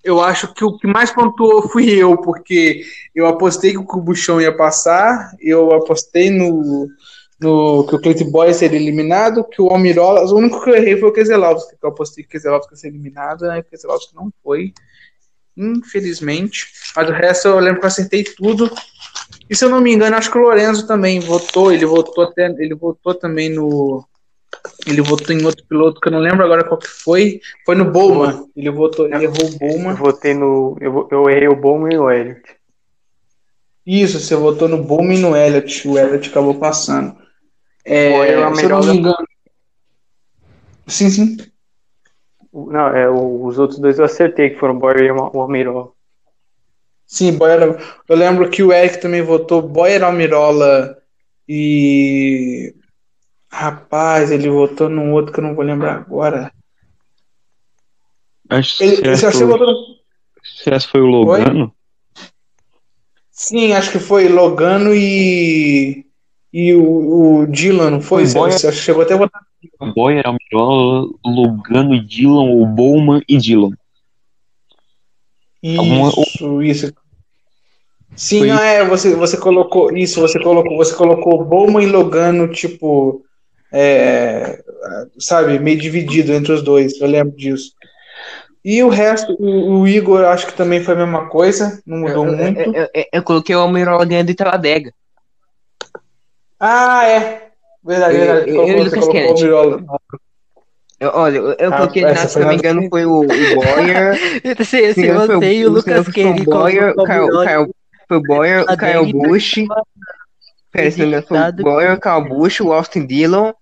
eu acho que o que mais pontuou fui eu, porque eu apostei que o Cubuchão ia passar, eu apostei no, no, que o Cleiton Boy seria eliminado, que o Almirola. O único que eu errei foi o Keselowski, que eu apostei que o Keselowski ia ser eliminado, né? O Keselowski não foi, infelizmente. Mas o resto eu lembro que eu acertei tudo. E se eu não me engano, acho que o Lorenzo também votou, ele votou até. Ele votou também no. Ele votou em outro piloto que eu não lembro agora qual que foi. Foi no Bowman. Ele votou, ele errou o Bowman. Eu votei no. Eu, eu errei o Bowman e o Elliott. Isso, você votou no Bowman e no Elliott. O Elliott acabou passando. É, se eu não me engano. Sim, sim. Não, é, os outros dois eu acertei, que foram Boyer e o Almirola. Sim, Boyer. Eu lembro que o Eric também votou Boyer, Almirola e. Rapaz, ele votou num outro que eu não vou lembrar agora. Acho que ele, você achou votou... Foi o Logano? Foi? Sim, acho que foi Logano e e o, o Dylan, não foi? Boyer, Você chegou até a botar. Boyer, Almirola, Lugano e Dylan, ou Bowman e Dylan. Isso, Alguma... isso. Sim, não, é, você, você colocou isso, você colocou, você colocou Bowman e Logano, tipo, é, sabe, meio dividido entre os dois, eu lembro disso. E o resto, o, o Igor, acho que também foi a mesma coisa, não mudou eu, muito. Eu, eu, eu, coloquei o Almirola ganhando de Taladega. Ah, é. Verdade, Eu- verdade. eu- eu Lucas Kennedy. Eu- olha, eu, eu Ah, coloquei, na- se não me engano, foi o, o Boyer. Se, Se se não foi você e o Lucas o Boyer, o Kyle, Kyle, foi o Boyer, o Kyle Bush. Pera, se não me engano, foi o. Boyer, o Kyle Bush, o Austin Dillon.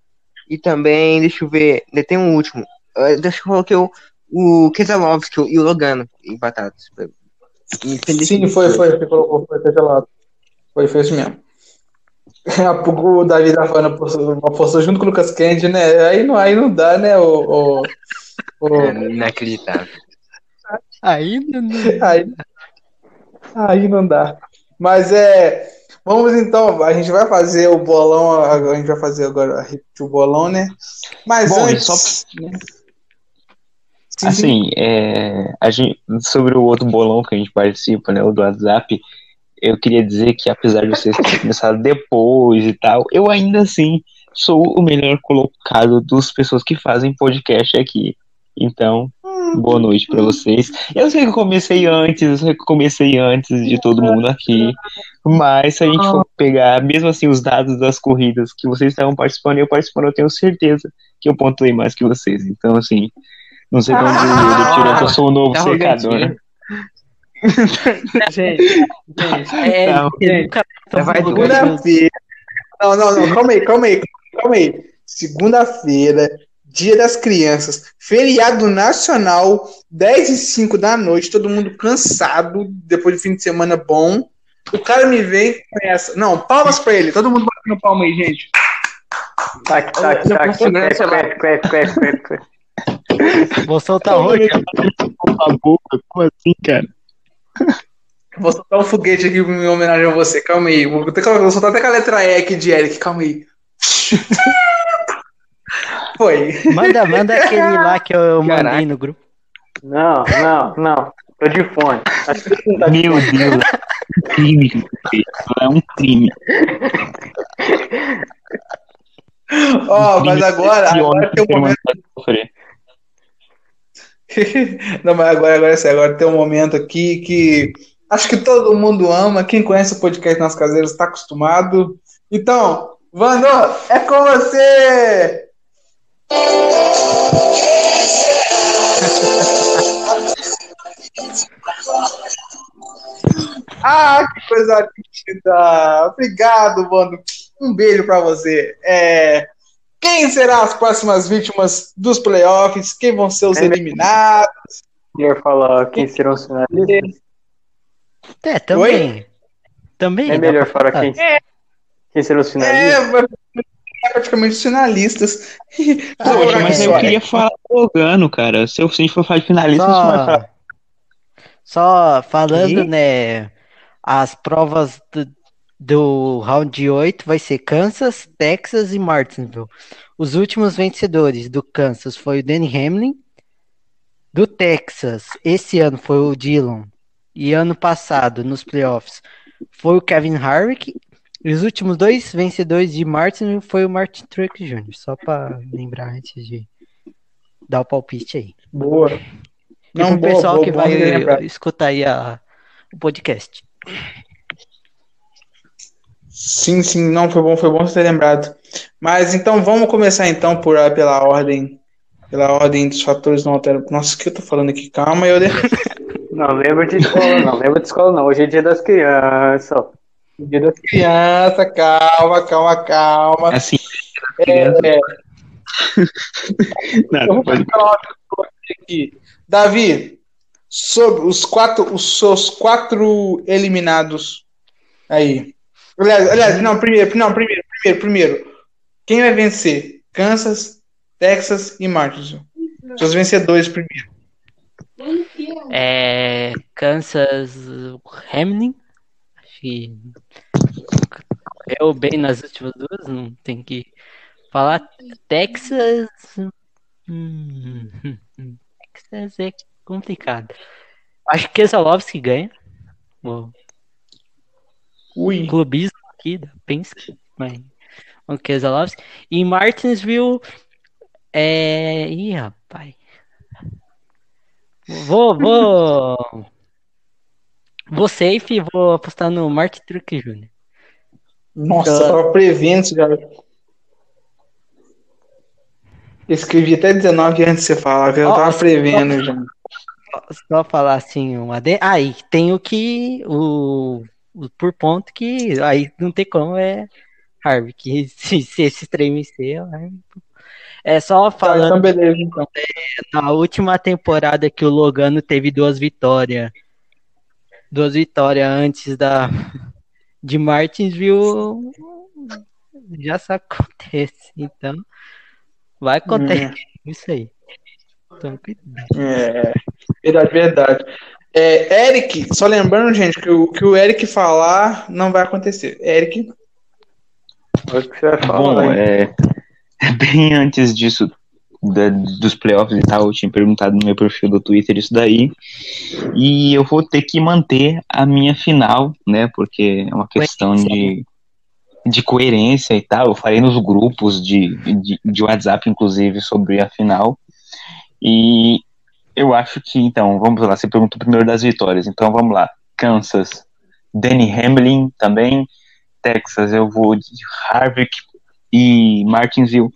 E também, deixa eu ver, ainda tem um último. Ah, Deixa eu coloquei o, o Keselowski e o Logano empatados. Sim, foi, foi. Você colocou, foi pelado. Foi, foi isso mesmo. A pouco o Davi da Fana postou, junto com o Lucas Kennedy, né? Aí não, aí não dá, né? O, o, o- É inacreditável. Ainda não. aí, aí não dá. Mas é. Vamos então, a gente vai fazer o bolão, a gente vai fazer agora o bolão, né? Mas Bom, antes. só-? Sim, sim. Assim, é, a gente, sobre o outro bolão que a gente participa, né, o do WhatsApp, eu queria dizer que apesar de vocês terem começado depois e tal, eu ainda assim sou o melhor colocado das pessoas que fazem podcast aqui. Então, boa noite pra vocês. Eu sei que eu comecei antes, eu sei que eu comecei antes de todo mundo aqui, mas se a gente for pegar, mesmo assim, os dados das corridas que vocês estavam participando e eu participando, eu tenho certeza que eu pontuei mais que vocês. Então, assim, não sei de onde eu tirou que eu sou o novo Tá secador. arrogantinho. Gente, gente, É, Não, ele nunca tomou vai Segunda-feira. Não, não, não, calma aí, calma aí, calma aí. Segunda-feira, dia das crianças, feriado nacional, 10 e 5 da noite, todo mundo cansado, depois de fim de semana bom. O cara me vem com essa. Não, palmas pra ele, todo mundo batendo palma aí, gente. clap, clap, clap. Vou soltar hoje. a boca, como assim, cara? Vou soltar um foguete aqui em homenagem a você, calma aí. Vou, ter, vou soltar até com a letra E aqui de Eric, calma aí. Foi. Manda, manda aquele lá que eu mandei Caraca. no grupo. Não, não, não. Tô de fone. Acho que não tá de Meu Deus, é crime que fiz. É um crime. Ó, Um mas agora, agora tem um momento. Não, mas agora, agora é sério, agora tem um momento aqui que acho que todo mundo ama. Quem conhece o podcast Nas Caseiras está acostumado. Então, Vando, é com você! Ah, que coisa linda! Obrigado, Vando. Um beijo pra você. É, Quem serão as próximas vítimas dos playoffs? Quem vão ser os É, eliminados? melhor falar quem serão os finalistas. É, também. Também. É melhor falar quem, quem serão os É, finalistas. Praticamente os finalistas. Ah, Poxa, é, mas é, eu é. queria falar do Logano, cara. Se eu- se a gente for falar de finalista, a gente vai Só, falar. só falando, Ih. né? As provas do, do round 8 vai ser Kansas, Texas e Martinsville. Os últimos vencedores do Kansas foi o Danny Hamlin. Do Texas, esse ano foi o Dillon. E ano passado, nos playoffs, foi o Kevin Harvick. E os últimos dois vencedores de Martinsville foi o Martin Truex Jr. Só para lembrar antes de dar o palpite aí. Boa. E Não, boa, pessoal boa, que bom vai lembrar. escutar aí a- o podcast. Sim, sim, não, foi bom, foi bom você ter lembrado. Mas então vamos começar então por ah, pela ordem, pela ordem dos fatores não alteram. Nossa, o que eu tô falando aqui? Calma, eu Não lembra de escola, não. Lembra de escola, não. Hoje é dia das crianças. Dia das crianças, calma, calma, calma. Assim, É, é, não, eu vou pode- falar uma coisa aqui. Davi, sobre os quatro, os seus quatro eliminados aí. Aliás, aliás, não, primeiro, não, primeiro, primeiro, primeiro. Quem vai vencer? Kansas, Texas e Martinsville. Seus vencedores primeiro. É, Kansas Hamlin. Acho que correu bem nas últimas duas, não tem que falar. Texas. hum, Texas é complicado. Acho que Keselowski ganha. O Ui. clubismo aqui da Penske, mas o Keselowski. E Martinsville. É. Ih, rapaz. Vou, vou. Vou safe e vou apostar no Martin Truex Jr. Nossa, eu tava prevendo isso, cara. Eu escrevi até 19 antes de você falar, eu Ó, tava prevendo já. Só falar assim, uma de... aí tem o que o, o por ponto que aí não tem como é Harvey, que se, se esse trem é o Harvey. É só Tá, falando então beleza, então. na última temporada que o Logano teve duas vitórias, duas vitórias antes da de Martinsville, já se acontece. Então, vai acontecer isso aí. Então, cuidado. É, verdade, verdade. É, Eric, só lembrando, gente, que o que o Eric falar não vai acontecer. Eric, O que você vai falar? Bom, hein? é, bem antes disso, da- dos playoffs e tal, eu tinha perguntado no meu perfil do Twitter isso daí. E eu vou ter que manter a minha final, né? Porque é uma questão de, de coerência e tal. Eu falei nos grupos de, de, de WhatsApp, inclusive, sobre a final. E eu acho que, então, vamos lá, você perguntou primeiro das vitórias. Então vamos lá. Kansas, Danny Hamlin também. Texas, eu vou de Harvick e Martinsville.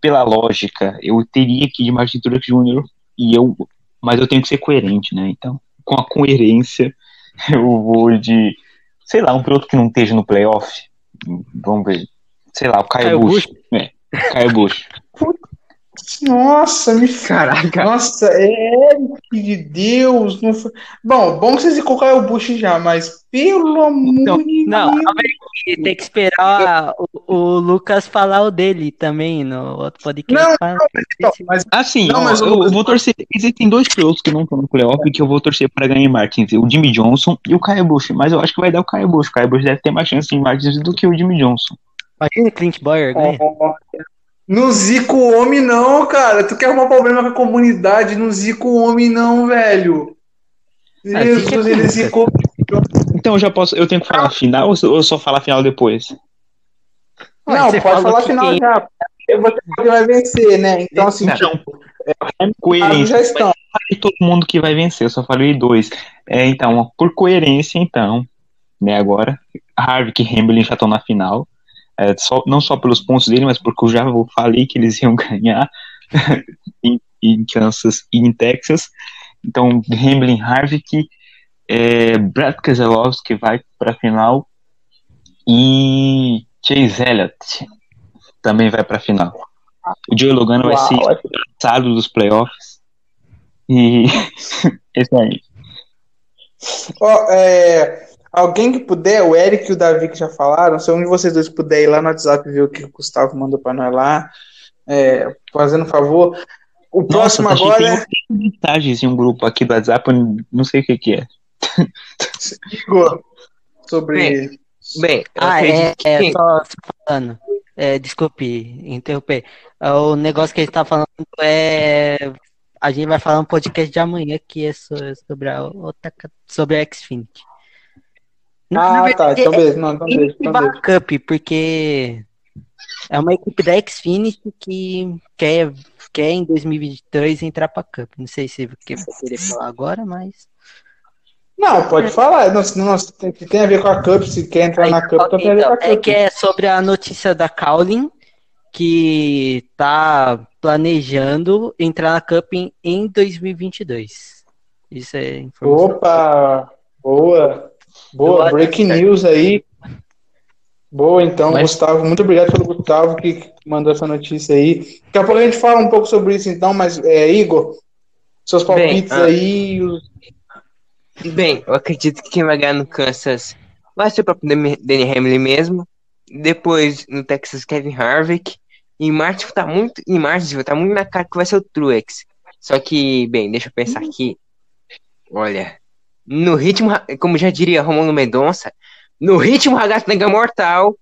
Pela lógica, eu teria que ir de Martin Truex Jr. e eu, mas eu tenho que ser coerente, né? Então, com a coerência, eu vou de, sei lá, um piloto que não esteja no playoff. Vamos ver. Sei lá, o Caio Kyle Busch. É, Caio Busch. nossa, me Caraca. Nossa, Eric de Deus. Não foi... Bom, bom que vocês colocaram o Bush já, mas pelo amor de Não, aí, tem que esperar o, o Lucas falar o dele também no outro podcast. Não, Fala- Então, mas Assim, Não, mas eu, Lucas- vou torcer. Existem dois pilotos que não estão no playoff que eu vou torcer para ganhar em Martins: o Jimmy Johnson e o Kyle Busch. Mas eu acho que vai dar o Kyle Busch. O Kyle Busch deve ter mais chance em Martins do que o Jimmy Johnson. Imagina o Clint Boyer ganha. Não zica o homem, não, cara. Tu quer arrumar problema com a comunidade? Não zica o homem, não, velho. Ah, Jesus, zica ele zicou. Então eu já posso. Eu tenho que falar final ou só- falar final depois? Não, você pode falar final quem- já. Você vai vencer, né? Então, assim, Não. tipo, ah, Coerência. já estão. Todo mundo que vai vencer, eu só falei dois. É, então, por coerência, então, né, agora, Harvick e Hamlin já estão na final. É, só, não só pelos pontos dele, mas porque eu já falei que eles iam ganhar em, em Kansas e em Texas. Então, Hamlin, Harvick, é, Brad Keselowski vai para a final e Chase Elliott também vai para a final. O Joey Logano vai ser Uau, expulsado dos playoffs. E é isso aí. Ó, é, alguém que puder, o Eric e o Davi que já falaram, se um de vocês dois puder ir lá no WhatsApp ver o que o Gustavo mandou pra nós lá, é, fazendo um favor. O Nossa, próximo tá agora é tem mensagens em um grupo aqui do WhatsApp, eu não sei o que que é. Igor, sobre. Bem, eu Ah, é, acredito que é só, falando. É, desculpe interromper. É, O negócio que ele está falando é. A gente vai falar um podcast de amanhã que é so- sobre a outra sobre a Xfinity. Ah, tá. verdade, Então, é beleza. Não, então, equipe então backup, porque é uma equipe da Xfinity que quer, quer em 2023 entrar pra Cup. Não sei se você vai querer falar agora, mas. Não, pode falar. Não, não, tem, tem a ver com a Cup, se quer entrar Aí, na Cup, então tem a ver com a então, é Cup. que é sobre a notícia da Cowlin, que tá planejando entrar na Cup em, em 2022. Isso é informação. Opa! Boa! Boa, breaking WhatsApp. news aí. Boa, então, Mas- Gustavo. Muito obrigado pelo Gustavo que mandou essa notícia aí. Daqui a pouco a gente fala um pouco sobre isso, então, mas, é, Igor, seus Bem, palpites ah. aí. os- Bem, eu acredito que quem vai ganhar no Kansas vai ser o próprio Danny Hamlin mesmo. Depois, no Texas, Kevin Harvick. Em Martinsville tá muito, em Martinsville tá muito na cara que vai ser o Truex. Só que, bem, deixa eu pensar aqui. Olha, no ritmo, como já diria Romulo Mendonça, no ritmo Ragatanga Mortal,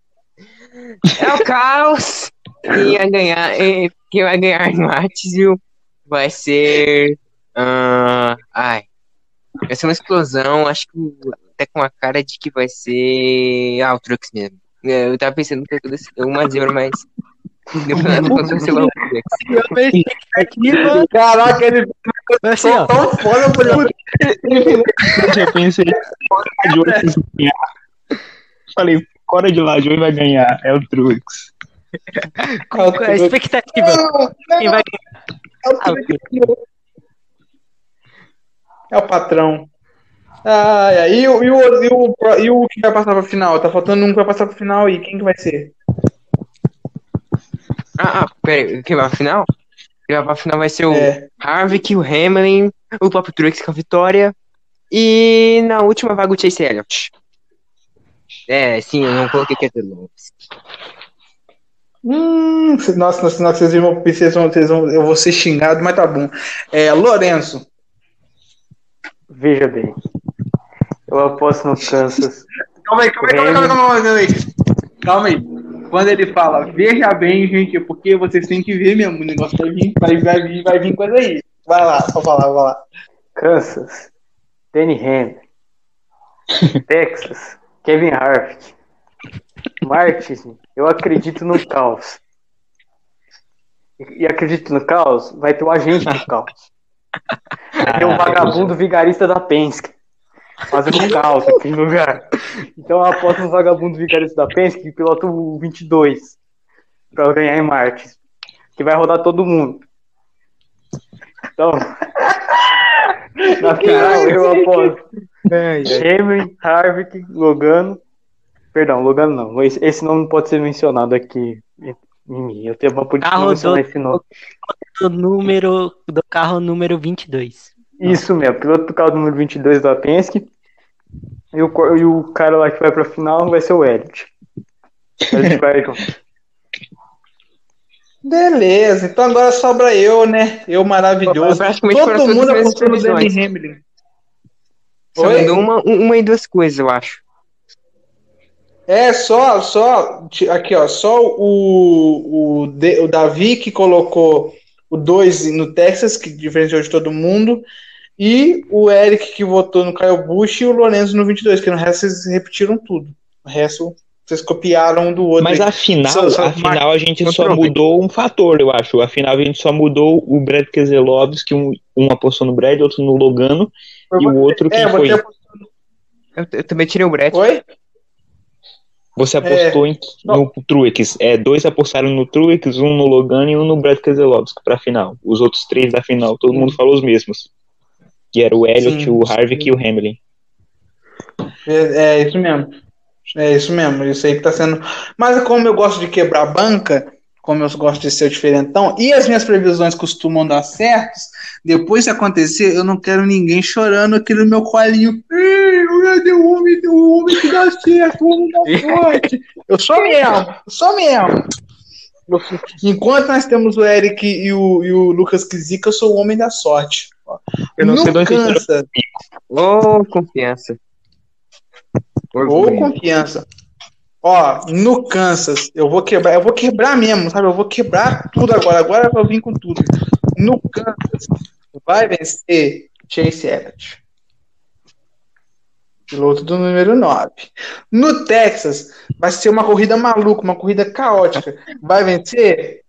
é o caos. Quem vai ganhar, eh, quem vai ganhar em Martinsville vai ser... ah, ai, Vai ser uma explosão, acho que até com a cara de que vai ser. Ah, o Trux mesmo. Eu tava pensando que ia uma zebra, mas. Trux. Caraca, ele Assim, foi ó, tão foda, falei, Eu já pensei de hoje vocês vão ganhar. Falei, fora de lá, Joey vai ganhar. É o Truex. Qual é a expectativa? Não, Quem vai é o, ganhar? é o patrão. Ai, ai, e, o, e, o, e, o, e o que vai passar pra final? Tá faltando um que vai passar pra final e quem que vai ser? Ah, ah, peraí, quem vai pra final? Quem vai pra final vai ser o É. Harvick, o Hamlin, o próprio Truex com a vitória. E na última vaga o Chase Elliott. É, sim, eu não coloquei Keter Lopes. Hum, nossa, nossa, nossa, vocês vão, vocês vão, vocês vão, eu vou ser xingado, mas tá bom. É, Lourenço. Veja bem. Eu aposto no Kansas. Calma aí, calma aí, calma aí, calma aí, calma aí. Calma aí. Quando ele fala, veja bem, gente, porque vocês têm que ver mesmo. O negócio vai vir, vai, vai vir, vai vir coisa aí. Vai lá, só falar, vai lá. Kansas. Danny Hamlin. Texas. Kevin Harvick. Martin. Eu acredito no caos. E e acredito no caos, vai ter o agente do caos. Vai ter um vagabundo vigarista da Penske. Fazendo um caos aqui no lugar. Então eu aposto no vagabundo vigarista da Penske que pilota o 22. Pra ganhar em Martin. Que vai rodar todo mundo. Então. Na final eu aposto. Hamlin, Harvick, Logano. Perdão, Logano não. Esse, esse nome pode ser mencionado aqui em mim. Eu tenho uma política mencionar do- esse nome. do número do carro número 22. Isso mesmo, piloto do carro número 22 da Penske. E o, e o cara lá que vai pra final vai ser o Elliot. Elliot. Beleza, então agora sobra eu, né? Eu maravilhoso. Todo mundo apostou no Danny. Hamlin. Só Oi? uma, uma e duas coisas, eu acho. É, só, só, aqui ó, só o, o, o Davi que colocou o 2 no Texas, que diferenciou de todo mundo, e o Eric que votou no Kyle Busch e o Lorenzo no 22, que no resto vocês repetiram tudo. O resto vocês copiaram um do outro. Mas afinal, Só- só- afinal a gente só mudou um fator, eu acho. Afinal, a gente só mudou o Brad Keselowski, um, um apostou no Brad, outro no Logano, Foi e o outro quem É, foi? você apostou- Eu, eu também tirei o Brett. Oi? Você apostou em, no Truex. É, dois apostaram no Truex, um no Logano e um no Brad Keselowski pra final. Os outros três da final, todo mundo falou os mesmos. Que era o Elliott, Sim, o Harvick e o Hamlin. É, é isso mesmo. É isso mesmo, isso aí que tá sendo. Mas como eu gosto de quebrar a banca, como eu gosto de ser o diferentão, e as minhas previsões costumam dar certos, depois de acontecer, eu não quero ninguém chorando aqui no meu colinho. O homem, o homem que dá certo, o homem sorte. Eu sou mesmo, eu sou mesmo. Enquanto nós temos o Eric e o, e o Lucas Kizica, eu sou o homem da sorte. Eu não sei de onde você tirou cansa. Ô, confiança. Ou Orgulho. confiança. Ó, no Kansas, eu vou quebrar, eu vou quebrar mesmo, sabe? Eu vou quebrar tudo agora. Agora eu vou vir com tudo. No Kansas, vai vencer Chase Elliott. Piloto do número 9. No Texas, vai ser uma corrida maluca, uma corrida caótica. Vai vencer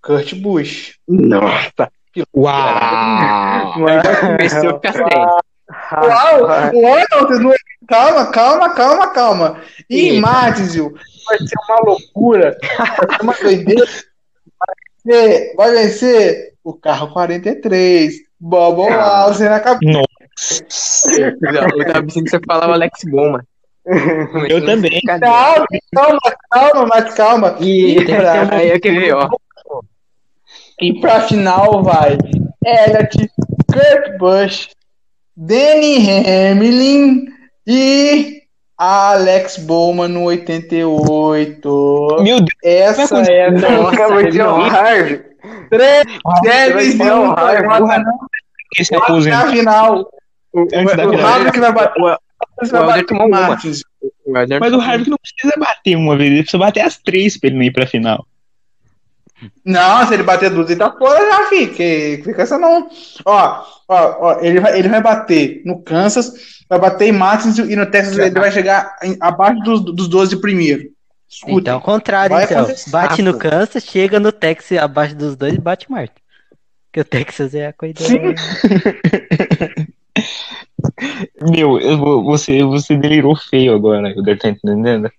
Kurt Busch. Nossa. Uau! Começou. Uau! Uau, não- Calma, calma, calma, calma. E em. Martinsville vai ser uma loucura, vai ser uma doideira. Vai vencer, vai vencer o carro 43, Bobo Ah. Alce na cabeça. Eu tava pensando que você falava Alex Boma. Eu também. Calma, calma, calma, mas calma. E E pra, aí eu ó. e pra final vai Elliott, Kurt Busch, Danny Hamlin e Alex Bowman no 88. Meu Deus, Essa é a um hard. Três Deves e um um Harvey. Toyota que antes O. Harvick vai bater. O- vai o Helder bater tomou o uma. Martins. O Helder Mas o Harvick não precisa bater uma vez, ele precisa bater as três pra ele não ir pra final. Não, se ele bater duas, ele tá fora já, fica. Fica essa não. Ó, ó, ó, ele vai, ele vai bater no Kansas, vai bater em Martins e no Texas ele vai chegar em- abaixo dos, dos 12 primeiro. Escuta. Então, ao contrário, então. Bate no. Kansas, chega no Texas abaixo dos dois e bate Marta. Porque o Texas é a corrida. Sim. Meu, eu você, você delirou feio agora, Helder, tá entendendo?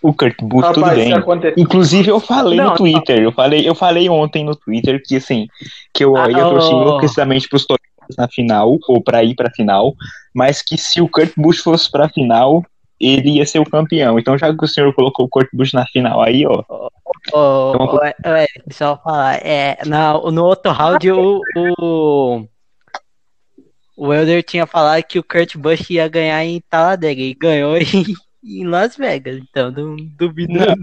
O Kurt Busch, tudo Rapaz, bem. isso aconteceu. Inclusive, eu falei Não, no Twitter, eu falei, eu falei ontem no Twitter que assim, que eu Ah, ia torcer oh. enlouquecidamente pros Toyotas na final, ou pra ir pra final, mas que se o Kurt Busch fosse pra final, ele ia ser o campeão. Então, já que o senhor colocou o Kurt Busch na final aí, ó, Ô, Então, ô, é, deixa eu falar. É, na, no outro round, o, o, o Elder tinha falado que o Kurt Busch ia ganhar em Talladega e ganhou em, em Las Vegas. Então, não duvido. não,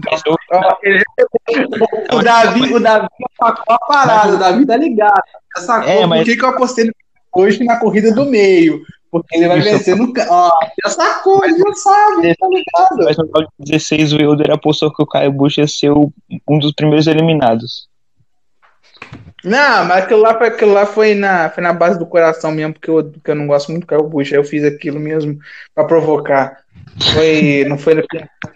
ele- O Davi, o Davi sacou a parada, o Davi tá ligado. Já Sacou É, mas- por que, que eu apostei no hoje na corrida do meio. Porque ele vai Isso. vencer no. Ó, já sacou, ele já sabe, tá ligado? mas no round 16 o Wilder apostou que o Caio Busch ia ser o- um dos primeiros eliminados. Não, mas aquilo lá, foi- aquilo lá foi, na, foi na base do coração mesmo, porque eu, porque eu não gosto muito do Caio Bush. Aí eu fiz aquilo mesmo pra provocar. Foi, não foi no,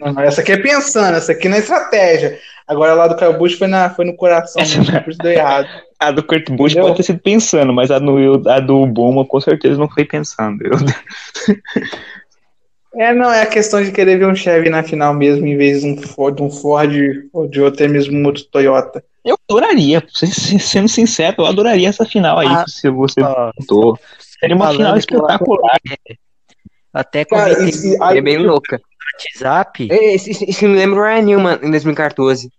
não, não, essa aqui é pensando, essa aqui não é estratégia. Agora lá do Caio Bush foi, na, foi no coração mesmo, por isso deu errado. A do Kurt Busch Entendeu? pode ter sido pensando, mas a, no, a do Boma com certeza não foi pensando. Eu- É, não, é a questão de querer ver um Chevy na final mesmo, em vez de um Ford, um Ford ou de até mesmo um outro Toyota. Eu adoraria, se- se- sendo sincero, eu adoraria essa final aí, Ah, se você Ó, botou. Seria uma final que espetacular. Até Cara, comentei e- e- no aí- É bem louca. WhatsApp. É, Isso, isso me lembra o Ryan Newman em 2014.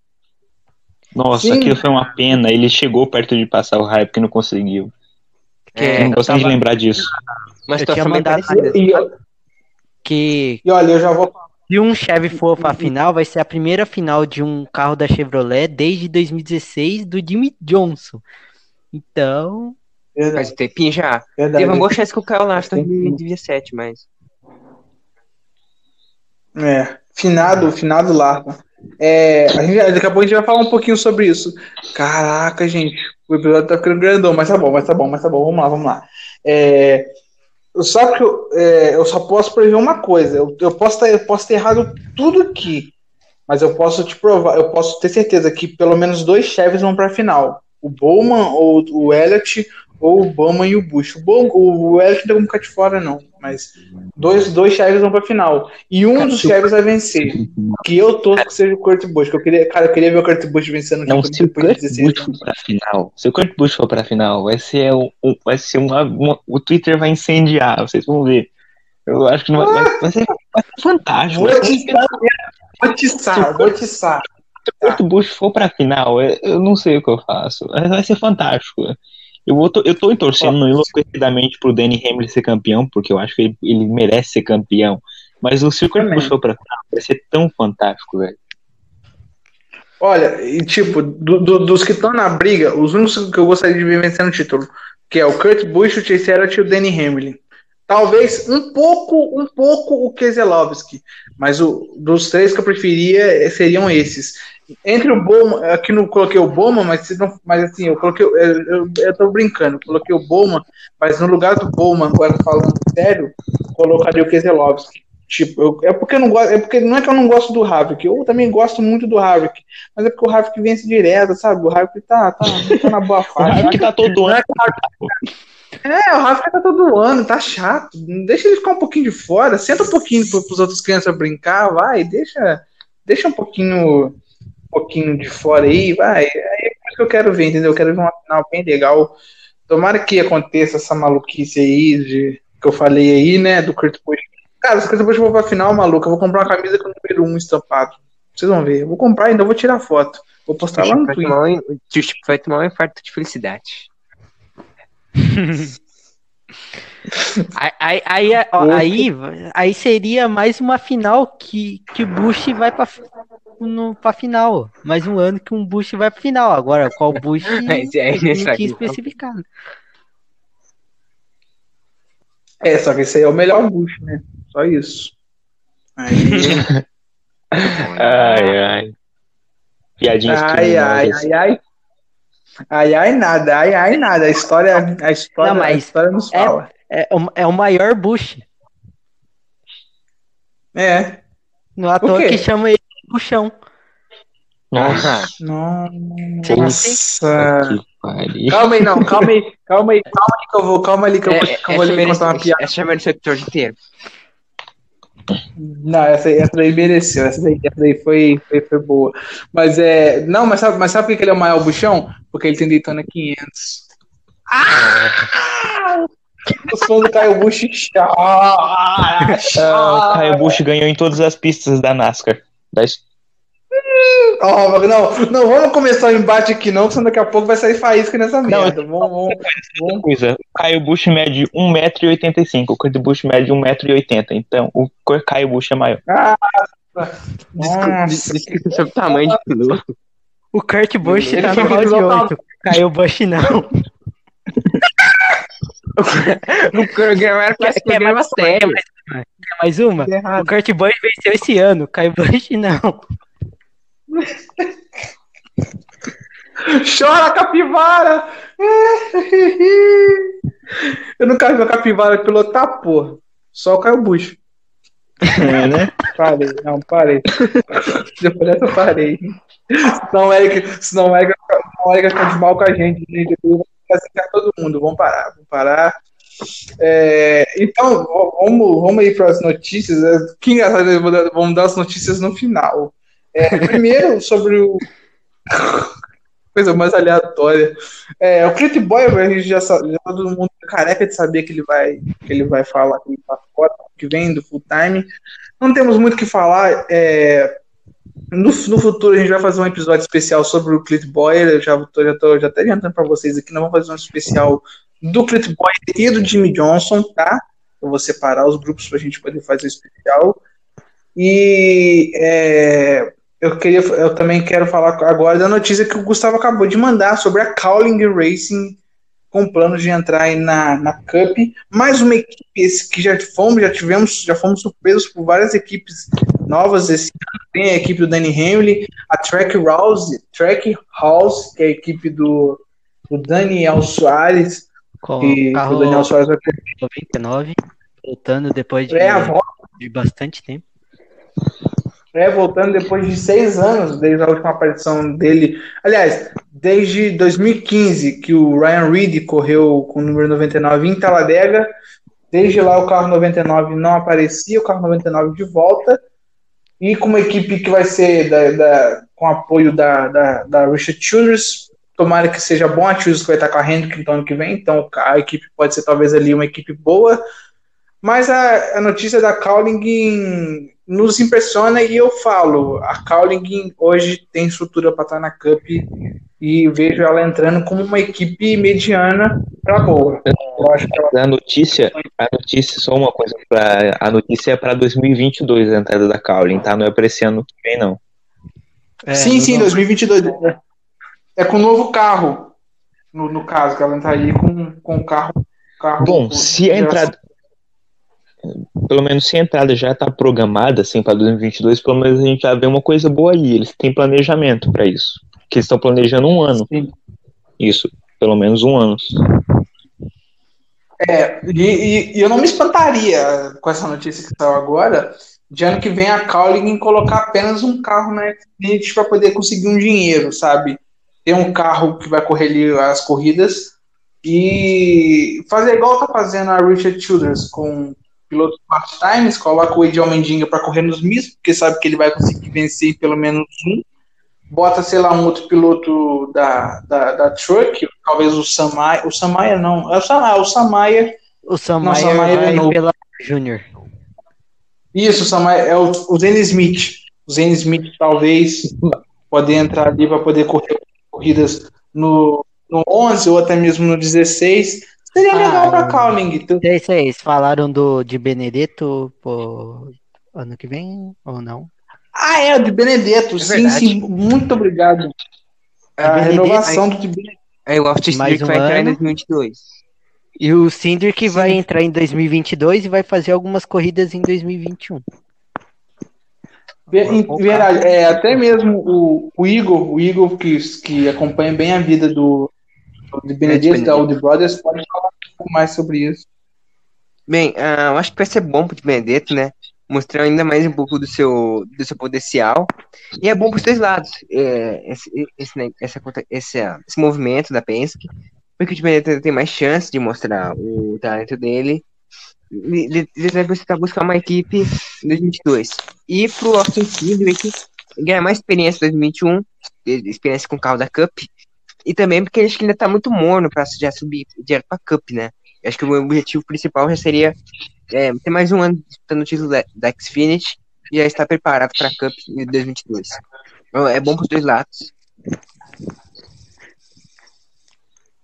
Nossa, Sim. aquilo foi uma pena. Ele chegou perto de passar o hype que não conseguiu. É, não gosto nem de tava- lembrar disso. uma eu tinha mandado- Que e olha, eu já vou. Se um Chevy for pra final, vai ser a primeira final de um carro da Chevrolet desde 2016 do Jimmy Johnson. Então, Faz um tempinho já. verdade. Teve uma boa chance que o Kyle Larson em Tem que- 2017, mas. É, finado, finado lá. É, a gente, daqui a pouco a gente vai falar um pouquinho sobre isso. Caraca, gente, o episódio tá ficando grandão, mas tá bom, mas tá bom, mas tá bom. Vamos lá, vamos lá. É, só que eu, é, eu só posso prever uma coisa. Eu, eu posso tá- eu posso ter errado tudo aqui, mas eu posso te provar, eu posso ter certeza que pelo menos dois chefes vão pra final. O Bowman ou o Elliott, ou o Bowman e o Bush. O, Bowman, o tem como ficar de fora, não. Mas dois, dois chefes vão pra final. E um dos chefes vai vencer. Que eu torço que seja o Kurt Busch. Que eu queria, cara, eu queria ver o Kurt Busch vencendo Não, se o Kurt 16 Busch for pra final, se o Kurt Busch for pra final, vai ser, um, um- vai ser uma, uma- O Twitter vai incendiar, vocês vão ver. Eu acho que não vai, vai, vai ser, vai ser fantástico. Vou atiçar, vou atiçar, vou atiçar. Se o Kurt Busch for pra final, eu, eu não sei o que eu faço. Mas Vai ser fantástico. Eu, vou, eu tô torcendo enlouquecidamente pro Danny Hamlin ser campeão, porque eu acho que ele, ele merece ser campeão. Mas o se o Kurt Também. Busch for pra final, vai ser tão fantástico, velho. Olha, e tipo, do- do- dos que estão na briga, os únicos que eu gostaria de ver vencendo o título, que é o Kurt Busch, o Chase Elliott e o Danny Hamlin. Talvez um pouco, um pouco o Keselowski, mas o, dos três que eu preferia seriam esses. Entre o Bowman, aqui não coloquei o Bowman, mas, se não, mas assim, eu coloquei, eu, eu, eu tô brincando, coloquei o Bowman, mas no lugar do Bowman, agora falando sério, colocaria o Keselowski. Tipo, eu- é porque eu não gosto, é porque não é que eu não gosto do Havik, eu também gosto muito do Havik, mas é porque o Havik vence direto, sabe? O Havik tá, tá, tá na boa O fase. hype que tá todo ano. É, o Rafa tá todo ano, tá chato. Deixa ele ficar um pouquinho de fora, senta um pouquinho para os outros crianças brincar, vai, deixa, deixa um pouquinho, pouquinho de fora aí, vai. Aí é isso que eu quero ver, entendeu? Eu quero ver uma final bem legal. Tomara que aconteça essa maluquice aí de, que eu falei aí, né, do Kurt Busch. Cara, se o Kurt Busch for pra final, maluco, eu vou comprar uma camisa com o número 1 estampado. Vocês vão ver. Eu vou comprar ainda vou tirar foto. Vou postar lá no Twitter. um- vai tomar um infarto de felicidade. Aí, aí, aí, aí, aí seria mais uma final que, que o Bush vai pra, no, pra final. Mais um ano que um Bush vai pra final. Agora, qual Bush é, tem que aqui, especificar. né? É, só que esse aí é o melhor Bush, né? Só isso. Aí. Ai, ai. Piadinhas Ai, ai, ai, ai. Ai, ai, nada, ai, ai, nada. A história, a história, Não, mas a história nos é- fala. É, o- é o maior Bush. É. Não é à O toa quê? que chama ele de Buchão. Nossa, Nossa. que pariu. Calma aí, não, calma aí, calma aí, calma aí que eu vou, calma ali que eu vou, É, que eu vou lhe contar uma piada. Essa merece o episódio inteiro. Não, essa, aí- essa daí mereceu. Essa daí, essa daí foi, foi, foi boa. Mas é. Não, mas sabe, mas sabe por que ele é o maior buchão? Porque ele tem Daytona 500. Ah! Os fãs do Caio Bush. Ah, o choram. Kyle Busch ganhou em todas as pistas da NASCAR. Da his- Ó, não, não vamos começar o embate aqui, não, senão daqui a pouco vai sair faísca nessa merda. Vamos, vamos, vamos. coisa. O Kyle Busch mede 1,85m, o Kurt Busch mede 1,80m. Então, o Kyle Busch é maior. Nossa, Discussão sobre o tamanho de piloto. O Kurt tá foi no round pilotar- 8. Caiu o Busch não. O programa era quer programa mais uma? sério. Mais uma? O Kurt Busch venceu esse ano. Caiu o Busch não. Chora, capivara! Eu nunca vi a capivara pilotar, porra. Só o Caio Bush. É, né? Parei, não, parei. Depois dessa, eu parei. Senão o Eric, senão o Eric, senão ficar de mal com a gente. né? Depois vai ficar todo mundo. Vamos parar, vamos parar. É, então, vamos, vamos aí para as notícias. É, Que engraçado, vamos dar as notícias no final. É, primeiro, sobre o. Coisa mais aleatória. É, o Clint Boy, a gente já, já todo mundo tá careca de saber que ele vai, que ele vai falar que ele tá fora, que vem do full time. Não temos muito o que falar. é, no, no futuro a gente vai fazer um episódio especial sobre o Clint Boyer. Eu já tô, já tô já até adiantando para vocês aqui. Nós vamos fazer um especial do Clint Boyer e do Jimmy Johnson, tá? Eu vou separar os grupos para a gente poder fazer o especial. E é, eu queria, eu também quero falar agora da notícia que o Gustavo acabou de mandar sobre a Cowling Racing com planos de entrar aí na, na Cup. Mais uma equipe esse que já fomos, já tivemos, já fomos surpresos por várias equipes novas esse ano. Tem a equipe do Danny Hamlin, a Track House, Track House, que é a equipe do, do Daniel Soares, Com que, carro o Daniel Soares vai 99. Voltando depois de, é, de bastante tempo. É, voltando depois de seis anos, desde a última aparição dele. Aliás, desde 2015, que o Ryan Reed correu com o número 99 em Talladega. Desde lá o carro 99 não aparecia, o carro 99 de volta. E com uma equipe que vai ser da, da- com apoio da, da, da Richard Childress. Tomara que seja bom a Childress que vai estar com a Hendrick no ano que vem. Então a equipe pode ser talvez ali uma equipe boa. Mas a, a notícia da Cowling nos impressiona e eu falo, a Cowling hoje tem estrutura para estar na Cup e vejo ela entrando como uma equipe mediana para boa. Eu acho que ela A notícia, a notícia, só uma coisa, pra, a notícia é para 2022 a entrada da Cowling, tá? Não é para esse ano que vem, não. É, sim, sim, novo- 2022. É com o novo carro, no, no caso, que ela entraria com, com o carro, carro. Bom, se a entrada, pelo menos se a entrada já está programada, assim, para 2022, pelo menos a gente já vê uma coisa boa aí. Eles têm planejamento para isso. Que eles estão planejando um ano. Sim. Isso, pelo menos um ano. É, e, e- e eu não me espantaria com essa notícia que saiu agora, de ano que vem a Cowling colocar apenas um carro na Xfinity para poder conseguir um dinheiro, sabe? Ter um carro que vai correr ali as corridas e fazer igual tá fazendo a Richard Childress com pilotos part-times, coloca o Ed Almendinga para correr nos mistos, porque sabe que ele vai conseguir vencer pelo menos um. Bota, sei lá, um outro piloto da, da, da Truck, talvez o Samaya. O Samaya não, é o Samaya, o Samaya O Samayer Nossa, Maia vai Renault. pela Júnior. Isso, Samaya, é o, o Zen Smith. O Zen Smith talvez poder entrar ali para poder correr corridas no, no 11 ou até mesmo no 16. Seria Ah, legal para eu- Cowling. Então, É isso aí, eles falaram do, de Benedetto pô, ano que vem ou não? Ah, é, o de Benedetto. sim, verdade. sim. Muito obrigado. A Benedetto, renovação do de Benedetto. Aí o Off Mais um vai entrar em ano. 2022. E o Cinder que vai entrar em 2022 e vai fazer algumas corridas em 2021. Ver- em Verdade, é, até mesmo o, o Igor, o Igor que, que acompanha bem a vida do de Benedetto, da Old Brothers, pode falar um pouco mais sobre isso. Bem, ah, eu acho que vai ser bom pro Benedetto, né? Mostrar ainda mais um pouco do seu, do seu potencial. E é bom pros dois lados. É, esse, esse, né, essa, esse, ah, esse movimento da Penske. Porque o Benedetto tem mais chance de mostrar o talento dele. Eles eles devem precisar buscar uma equipe em 2022. E pro Austin Cindric ganhar mais experiência em 2021, e- experiência com o carro da Cup. E também porque acho que ainda tá muito morno pra já subir direto pra Cup, né? Eu acho que o objetivo principal já seria é, ter mais um ano disputando o título da, da Xfinity e já estar preparado pra Cup em 2022. Então, É bom pros dois lados.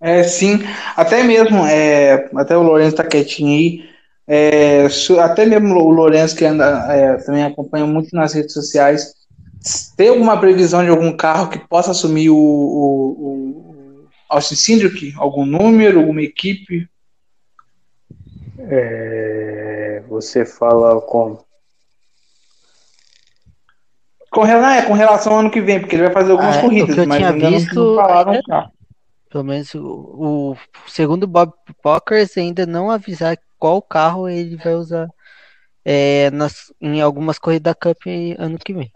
É, sim, até mesmo, é, até o Lourenço tá quietinho aí, é, até mesmo o Lourenço que anda, é, também acompanha muito nas redes sociais, tem alguma previsão de algum carro que possa assumir o, o, o Austin Cindric? Algum número, alguma equipe? É, você fala como? Com, rela- é, com relação ao ano que vem, porque ele vai fazer algumas Ah, o corridas, que eu mas tinha ainda visto não falaram o carro. Pelo menos o, o segundo Bob Pockers ainda não avisar qual carro ele vai usar é, nas, em algumas corridas da Cup ano que vem.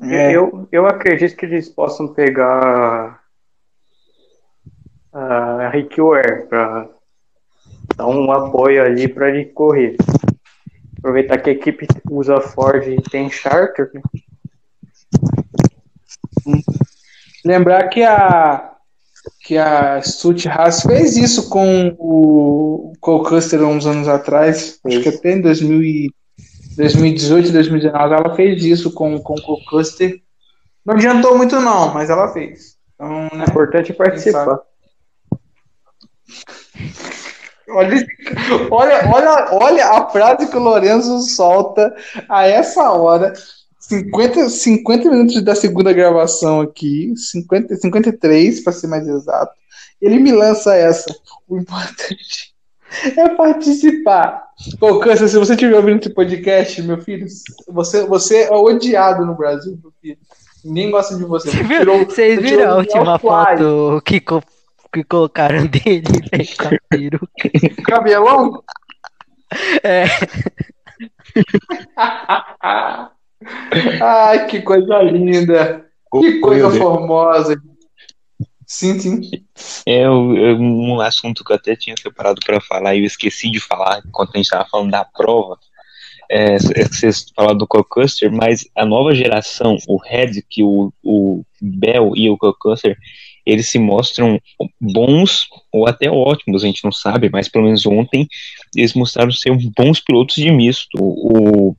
É. Eu, eu acredito que eles possam pegar a Rick Ware para dar um apoio ali para ele correr. Aproveitar que a equipe usa Ford e tem Charter, né? Lembrar que a que a Stutt Haas fez isso com o Cole Custer uns anos atrás, acho que até em 2000 e 2018, 2019 ela fez isso com, com o Cole Custer. Não adiantou muito não, mas ela fez. Então, né, O importante é participar. olha, olha, olha, olha a frase que o Lorenzo solta a essa hora. 50, 50 minutos da segunda gravação aqui, 50, 53 para ser mais exato. Ele me lança essa. O importante é participar. Ô, Câncer, se você estiver ouvindo esse podcast, meu filho, você, você é odiado no Brasil, meu filho. Ninguém gosta de você. Você tirou- Vocês você viram a o última foto que, co- que colocaram dele velho, com a peruca? Cabelão? É. Ai, que coisa linda. Que coisa formosa. Sim, sim. É um assunto que eu até tinha separado para falar e eu esqueci de falar enquanto a gente estava falando da prova. É, é que vocês falaram do Cocuster, mas a nova geração, o Red, que o, o Bell e o Cocuster, eles se mostram bons ou até ótimos, a gente não sabe, mas pelo menos ontem eles mostraram ser bons pilotos de misto. O,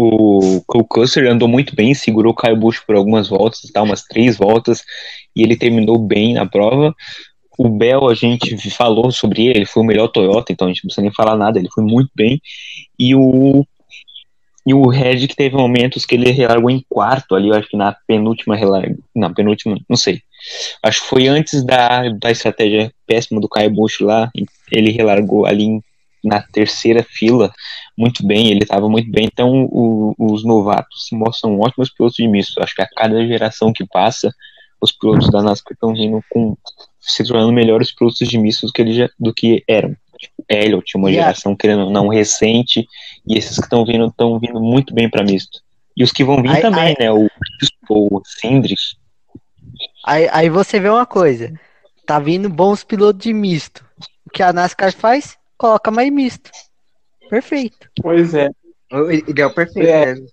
o Cole Custer andou muito bem, segurou o Kyle Busch por algumas voltas, tá, umas três voltas, e ele terminou bem na prova. O Bell, a gente falou sobre ele, ele foi o melhor Toyota, então a gente não precisa nem falar nada, ele foi muito bem. E o e o Red que teve momentos que ele relargou em quarto ali, eu acho que na penúltima relarga, na penúltima, não sei. Acho que foi antes da, da estratégia péssima do Kyle Busch lá, ele relargou ali em- na terceira fila muito bem, ele estava muito bem. Então, o- os novatos se mostram ótimos pilotos de misto. Acho que a cada geração que passa, os pilotos da NASCAR estão vindo com se tornando melhores pilotos de misto do que, eles já, do que eram. Tipo, Elliot, uma a- geração querendo não recente, e esses que estão vindo estão vindo muito bem para misto. E os que vão vir Aí- também, aí- né? O, o Sindrick, Aí, aí você vê uma coisa. Tá vindo bons pilotos de misto. O que a NASCAR faz? Coloca mais misto. Perfeito. Pois é. O ideal perfeito. É. né?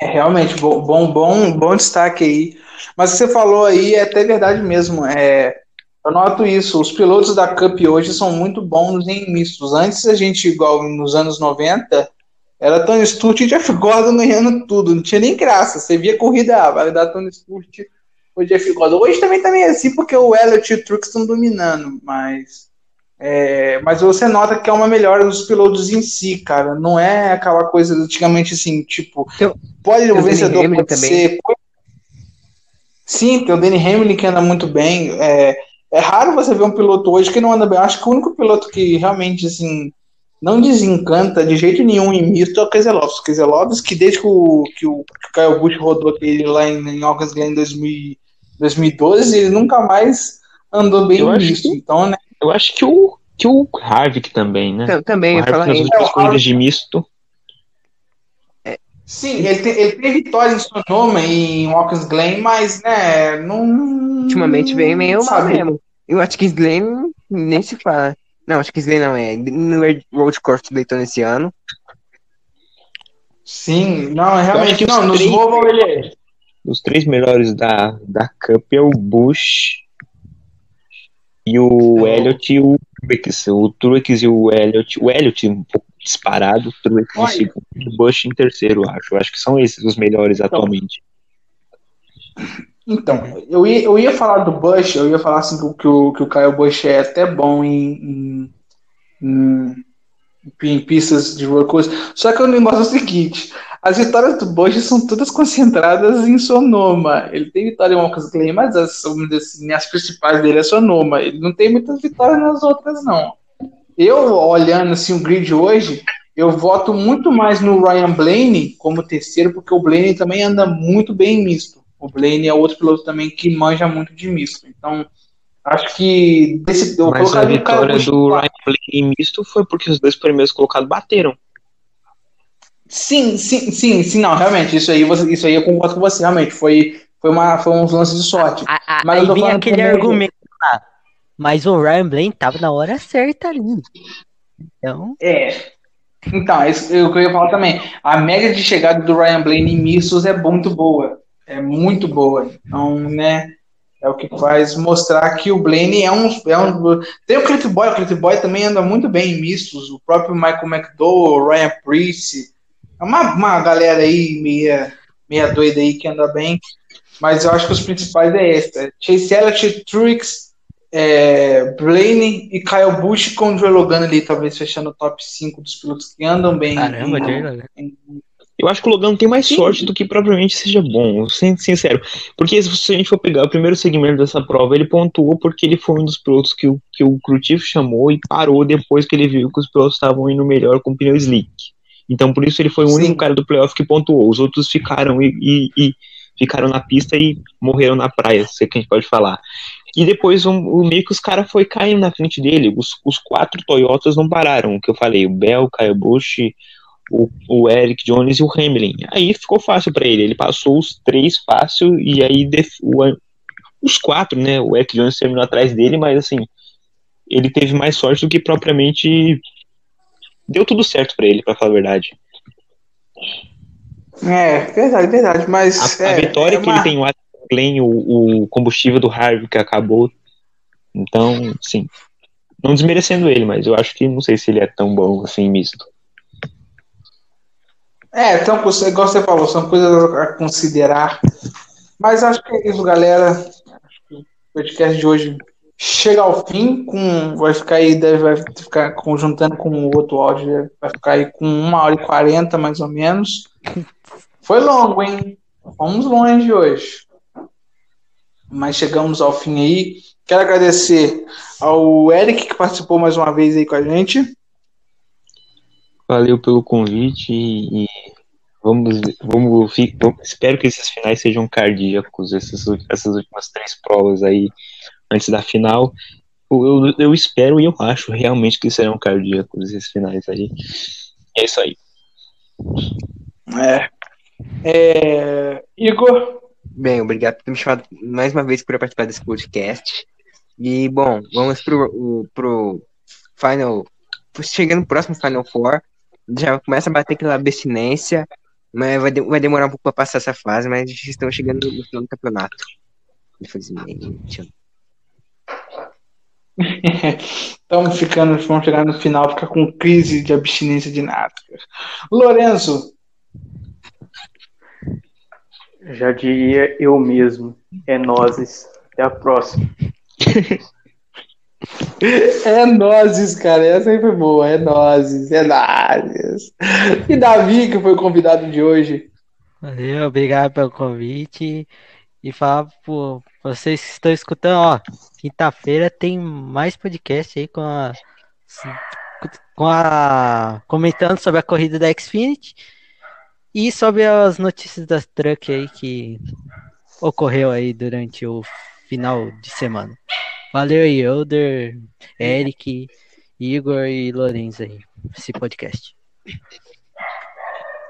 É realmente bom, bom, bom, bom destaque aí. Mas o que você falou aí é até verdade mesmo. É, eu noto isso. Os pilotos da Cup hoje são muito bons em mistos. Antes a gente, igual nos anos 90, era Tony Stewart e Jeff Gordon ganhando tudo. Não tinha nem graça. Você via corrida, ah, vai dar Tony Stewart ou Jeff Gordon. Hoje também também é assim porque o Elliott e o Truex estão dominando, mas é, mas você nota que é uma melhora dos pilotos em si, cara. Não é aquela coisa antigamente assim, tipo, Tem- pode o vencedor pode também. ser. Sim, tem o Danny Hamlin que anda muito bem. É, é raro você ver um piloto hoje que não anda bem. Eu acho que o único piloto que realmente assim não desencanta de jeito nenhum em misto é o Keselowski. O Keselowski, desde que o, que o, que o Kyle Busch rodou aquele lá em, em August Glen em 2000 2012, ele nunca mais andou bem Eu em misto. que- Então, né? Eu acho que o, que o Harvick também, né? Tam- Também, o Harvick nas isso. últimas É, o corridas de misto, Sim, ele tem, ele tem vitória em Sonoma e em Watkins Glen, mas, né, não. Ultimamente vem meio mal mesmo. E o Atkins Glen nem se fala. Não, acho que isso aí não é. No Road Course do Daytona esse ano. Sim, não, realmente que os não. Nos três- Volvo ele é. Os três melhores da, da Cup é o Bush e o É. Elliott e o Truex. O Truex e o Elliott. O Elliott um pouco disparado, o Truex em segundo e o Bush em terceiro, acho. Eu acho que são esses os melhores atualmente. Então, eu ia, eu ia falar do Bush, eu ia falar assim que, o- que o Kyle Bush é até bom em, em, em, em pistas de roller coaster. Só que o negócio é o seguinte: as vitórias do Bush são todas concentradas em Sonoma. Ele tem vitória em Walker's Glen, mas as, vamos dizer assim, as principais dele é Sonoma. Ele não tem muitas vitórias nas outras, não. Eu, olhando assim, o grid hoje, eu voto muito mais no Ryan Blaney como terceiro, porque o Blaney também anda muito bem em misto. O Blaney é outro piloto também que manja muito de misto. Então, acho que desse, eu Mas a vitória do Ryan Blaney em misto foi porque os dois primeiros colocados bateram. Sim, sim, sim, sim, não, realmente, isso aí, isso aí eu concordo com você, realmente, foi, foi, uma, foi uns lances de sorte. A- a- Mas eu aí tô vem aquele argumento lá. Mas o Ryan Blaine tava na hora certa ali. Então, É. Então, é isso é o que eu ia falar também. A média de chegada do Ryan Blaney em mistos é muito boa. É muito boa. Então, né, é o que faz mostrar que o Blaney é um. É um tem o Cliff Boy, o Cliff Boy também anda muito bem em mistos. O próprio Michael McDowell, o Ryan Priest. É uma, uma galera aí meia, meia doida aí que anda bem. Mas eu acho que os principais é esse. Chase Elliott, Truex, é, Blaney e Kyle Busch com o Joe Logano ali, talvez fechando o top 5 dos pilotos que andam bem. caramba, em- em- Eu acho que o Logano tem mais sorte do que propriamente seja bom, sendo sincero. Porque se a gente for pegar o primeiro segmento dessa prova, ele pontuou porque ele foi um dos pilotos que o, que o chief chamou e parou depois que ele viu que os pilotos estavam indo melhor com pneu slick. Então por isso ele foi o Sim. único cara do playoff que pontuou. Os outros ficaram e, e- e ficaram na pista e morreram na praia, se é que a gente pode falar. E depois o, o meio que os caras foi caindo na frente dele. Os, os quatro Toyotas não pararam, o que eu falei, o Bell, o Kyle Busch, o, o Eric Jones e o Hamlin. Aí ficou fácil pra ele. Ele passou os três fácil e aí def- o- os quatro, né? O Eric Jones terminou atrás dele, mas assim, ele teve mais sorte do que propriamente deu tudo certo pra ele, pra falar a verdade. É, verdade, verdade. Mas. A, a é, vitória é que uma- ele tem o Glenn, o, o combustível do Harvey que acabou. Então, sim. Não desmerecendo ele, mas eu acho que não sei se ele é tão bom assim misto. É, então, igual você falou, são coisas a considerar. Mas acho que é isso, galera. Acho que O podcast de hoje chega ao fim. Com, vai ficar aí, deve vai ficar conjuntando com o outro áudio, vai ficar aí com uma hora e quarenta, mais ou menos. Foi longo, hein? Fomos longe hoje. Mas chegamos ao fim aí. Quero agradecer ao Eric que participou mais uma vez aí com a gente. Valeu pelo convite e, e vamos, vamos, vamos- espero que esses finais sejam cardíacos, essas, essas últimas três provas aí antes da final. Eu, eu, eu espero e eu acho realmente que serão cardíacos esses finais aí. É isso aí. É. É, Igor, Bem, obrigado por ter me chamado mais uma vez para participar desse podcast. E, bom, vamos pro, o- pro Final. Chegando no próximo Final Four. Já começa a bater aquela abstinência. Mas vai, de- vai demorar um pouco para passar essa fase, mas estamos chegando no final do campeonato. Infelizmente. estamos ficando, vamos chegar no final, ficar com crise de abstinência de nada. Lorenzo, Já diria eu mesmo. É nozes. Até a próxima. é nozes, cara, essa aí foi boa, é nozes, é nozes. E Davi, que foi o convidado de hoje. Valeu, obrigado pelo convite. E falar por vocês que estão escutando, ó, quinta-feira tem mais podcast aí com a, com a comentando sobre a corrida da Xfinity e sobre as notícias das truck aí que ocorreu aí durante o final de semana. Valeu aí, Elder, Eric, Igor e Lourenço aí, esse podcast.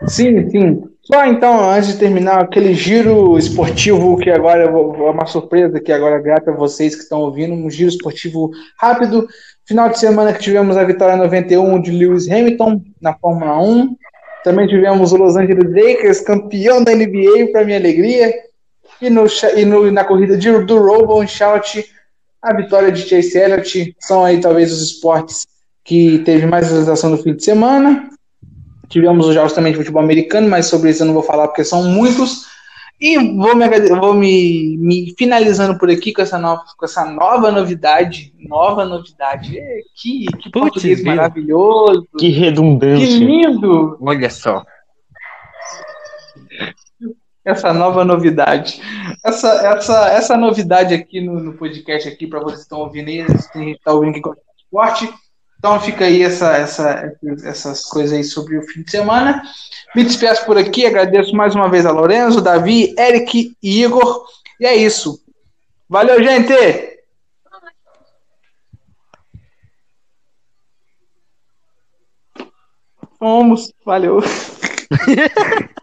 Sim, sim. Só então, antes de terminar, aquele giro esportivo que agora é uma surpresa que agora grata a vocês que estão ouvindo, um giro esportivo rápido. Final de semana que tivemos a vitória 91 de Lewis Hamilton na Fórmula 1. Também tivemos o Los Angeles Lakers, campeão da NBA, para minha alegria. E, no, e no- na corrida de, do Robo Shout, a vitória de Chase Elliott. São aí talvez os esportes que teve mais visualização no fim de semana. Tivemos os jogos também de futebol americano, mas sobre isso eu não vou falar porque são muitos. E vou me, vou me, me finalizando por aqui com essa nova, com essa nova novidade. Nova novidade. É, Que, que Putz, português viu? maravilhoso. Que Que redundância. lindo Olha só. Essa nova novidade. Essa, essa, essa novidade aqui no, no podcast aqui, para vocês que estão ouvindo aí, tem que está ouvindo gosta de esporte. Então fica aí essa, essa, essas coisas aí sobre o fim de semana. Me despeço por aqui, agradeço mais uma vez a Lorenzo, Davi, Eric e Igor. E é isso. Valeu, gente! Fomos, valeu.